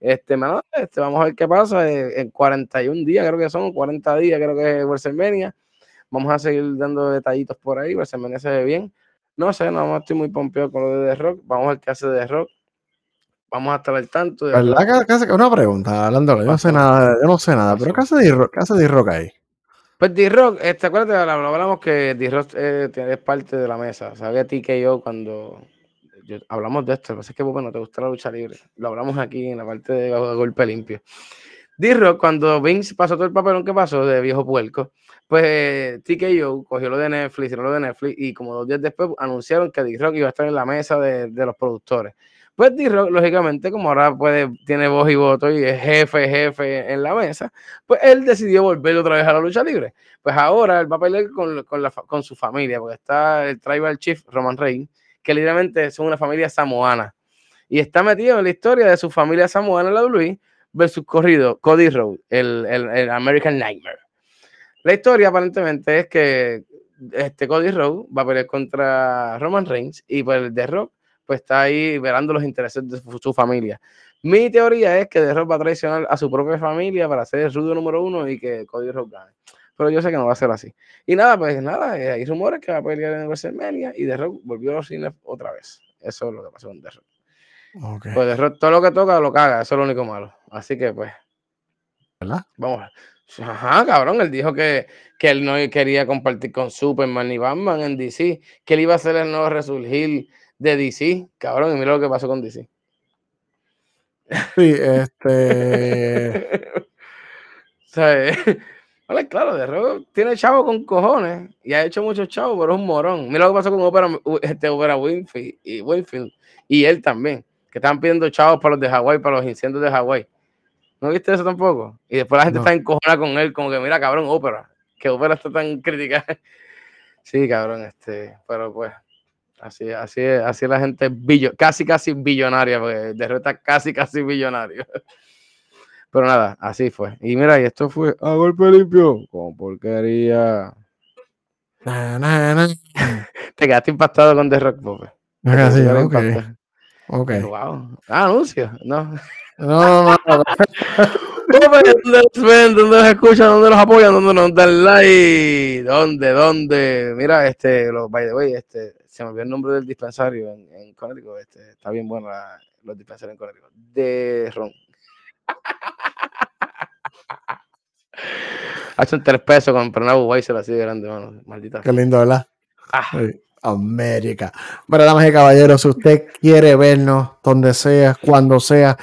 Este, mano, este, vamos a ver qué pasa. Eh, en 41 días, creo que son, 40 días, creo que es WrestleMania. Vamos a seguir dando detallitos por ahí. WrestleMania se ve bien. No sé, no estoy muy pompeado con lo de The Rock. Vamos a ver qué hace The Rock vamos a estar al tanto. De ¿Verdad? Que, una pregunta, hablando, yo no sé nada, yo no sé nada, pero ¿qué hace D-Rock ahí? Pues D-Rock, este, acuérdate, hablamos que D-Rock eh, es parte de la mesa. Sabía ti que yo cuando hablamos de esto, lo que pasa es que bueno, te gusta la lucha libre. Lo hablamos aquí en la parte de, golpe limpio. D-Rock, cuando Vince pasó todo el papelón que pasó de viejo puerco, pues TKO cogió lo de Netflix, lo de Netflix y como dos días después anunciaron que D-Rock iba a estar en la mesa de, de los productores. Pues D-Rock, lógicamente, como ahora puede, tiene voz y voto y es jefe, jefe en la mesa, pues él decidió volver otra vez a la lucha libre. Pues ahora él va a con, con, la, con su familia, porque está el Tribal Chief Roman Reigns, que literalmente son una familia samoana. Y está metido en la historia de su familia samoana en la WWE versus corrido Cody Rhodes, el, el, el, American Nightmare. La historia aparentemente es que este Cody Rhodes va a pelear contra Roman Reigns y pues el de Rock pues está ahí velando los intereses de su, familia. Mi teoría es que The Rock va a traicionar a su propia familia para ser el rudo número uno y que Cody Rock gane. Pero yo sé que no va a ser así. Y nada, pues nada, eh, hay rumores que va a pelear en WrestleMania y The Rock volvió a los cines otra vez. Eso es lo que pasó con The Rock. Okay. Pues The Rock, todo lo que toca lo caga, eso es lo único malo. Así que pues. ¿Verdad? Vamos. Ajá, cabrón, él dijo que, que él no quería compartir con Superman ni Batman en DC, que él iba a ser el nuevo resurgir de DC, cabrón, y mira lo que pasó con DC. Sí, este. o sea, vale, claro, de Rock tiene chavo con cojones y ha hecho muchos chavos, pero es un morón. Mira lo que pasó con Opera, este, Opera Winfield, y Winfield y él también, que estaban pidiendo chavos para los de Hawái, para los incendios de Hawái. ¿No viste eso tampoco? Y después la gente no. está encojonada con él, como que mira, cabrón, Opera, que Opera está tan criticada. sí, cabrón, este, pero pues Así, así, así la gente billo, casi, casi billonaria, porque derrota casi, casi billonario. Pero nada, así fue. Y mira, y esto fue a golpe limpio, con porquería. Nah, nah. Te quedaste impactado con The Rock, Pope. Ah, sí, okay. ok. Wow. Ah, anuncio. No. No, no, no. ¿Dónde los ven? ¿Dónde los escuchan? ¿Dónde los apoyan? ¿Dónde nos dan like? ¿Dónde? ¿Dónde? Mira, este, los, by the way, este, se me olvidó el nombre del dispensario en, en Connecticut. Este, está bien bueno la, los dispensarios en Connecticut. De ron. Ha hecho un tres pesos comprar una Budweiser así de grande, mano. Maldita. Qué lindo, ¿verdad? Ah. América. Bueno, damas y caballeros, si usted quiere vernos donde sea, cuando sea,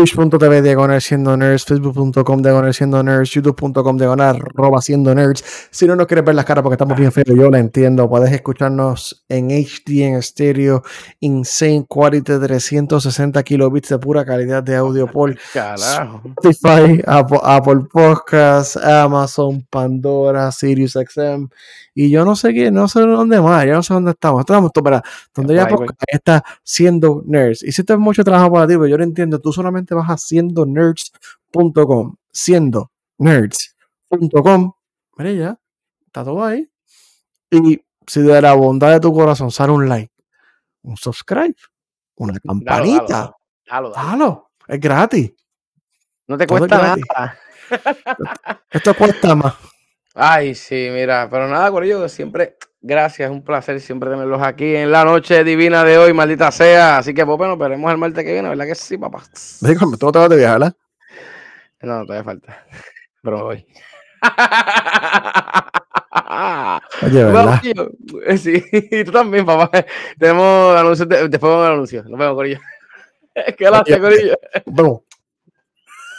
twitch.tv diagonal siendo nerds, facebook.com diagonal siendo nerds, youtube.com diagonal arroba siendo nerds. Si no nos quieres ver las caras porque estamos bien feos, yo lo entiendo. Puedes escucharnos en HD, en estéreo, insane quality, 360 kilobits de pura calidad de audio por carajo. Spotify, Apple, Apple Podcasts, Amazon, Pandora, Sirius XM y yo no sé qué, no sé dónde más, ya no sé dónde estamos. Estamos, para, donde ya bye. podcast está siendo nerds. Y si esto es mucho trabajo para ti, pero yo lo entiendo, tú solamente vas a siendo nerds.com, siendo nerds.com. Mira ya, está todo ahí. Y si de la bondad de tu corazón sale un like, un subscribe, una campanita, dalo, dalo, dalo. dalo, es gratis. No te Todo cuesta nada. Esto cuesta más. Ay, sí, mira, pero nada, Corillo, siempre, gracias, es un placer siempre tenerlos aquí en la noche divina de hoy, maldita sea. Así que, pues, bueno, veremos el martes que viene, ¿verdad que sí, papá? Digo, tú no te vas de viajar, ¿verdad? No, todavía falta. Pero me voy. Oye, ¿verdad? Eh, Sí, y tú también, papá. Tenemos anuncios, de- después vamos al anuncio. Nos vemos, Corillo. ¿Qué hace, Corillo? Nos vemos.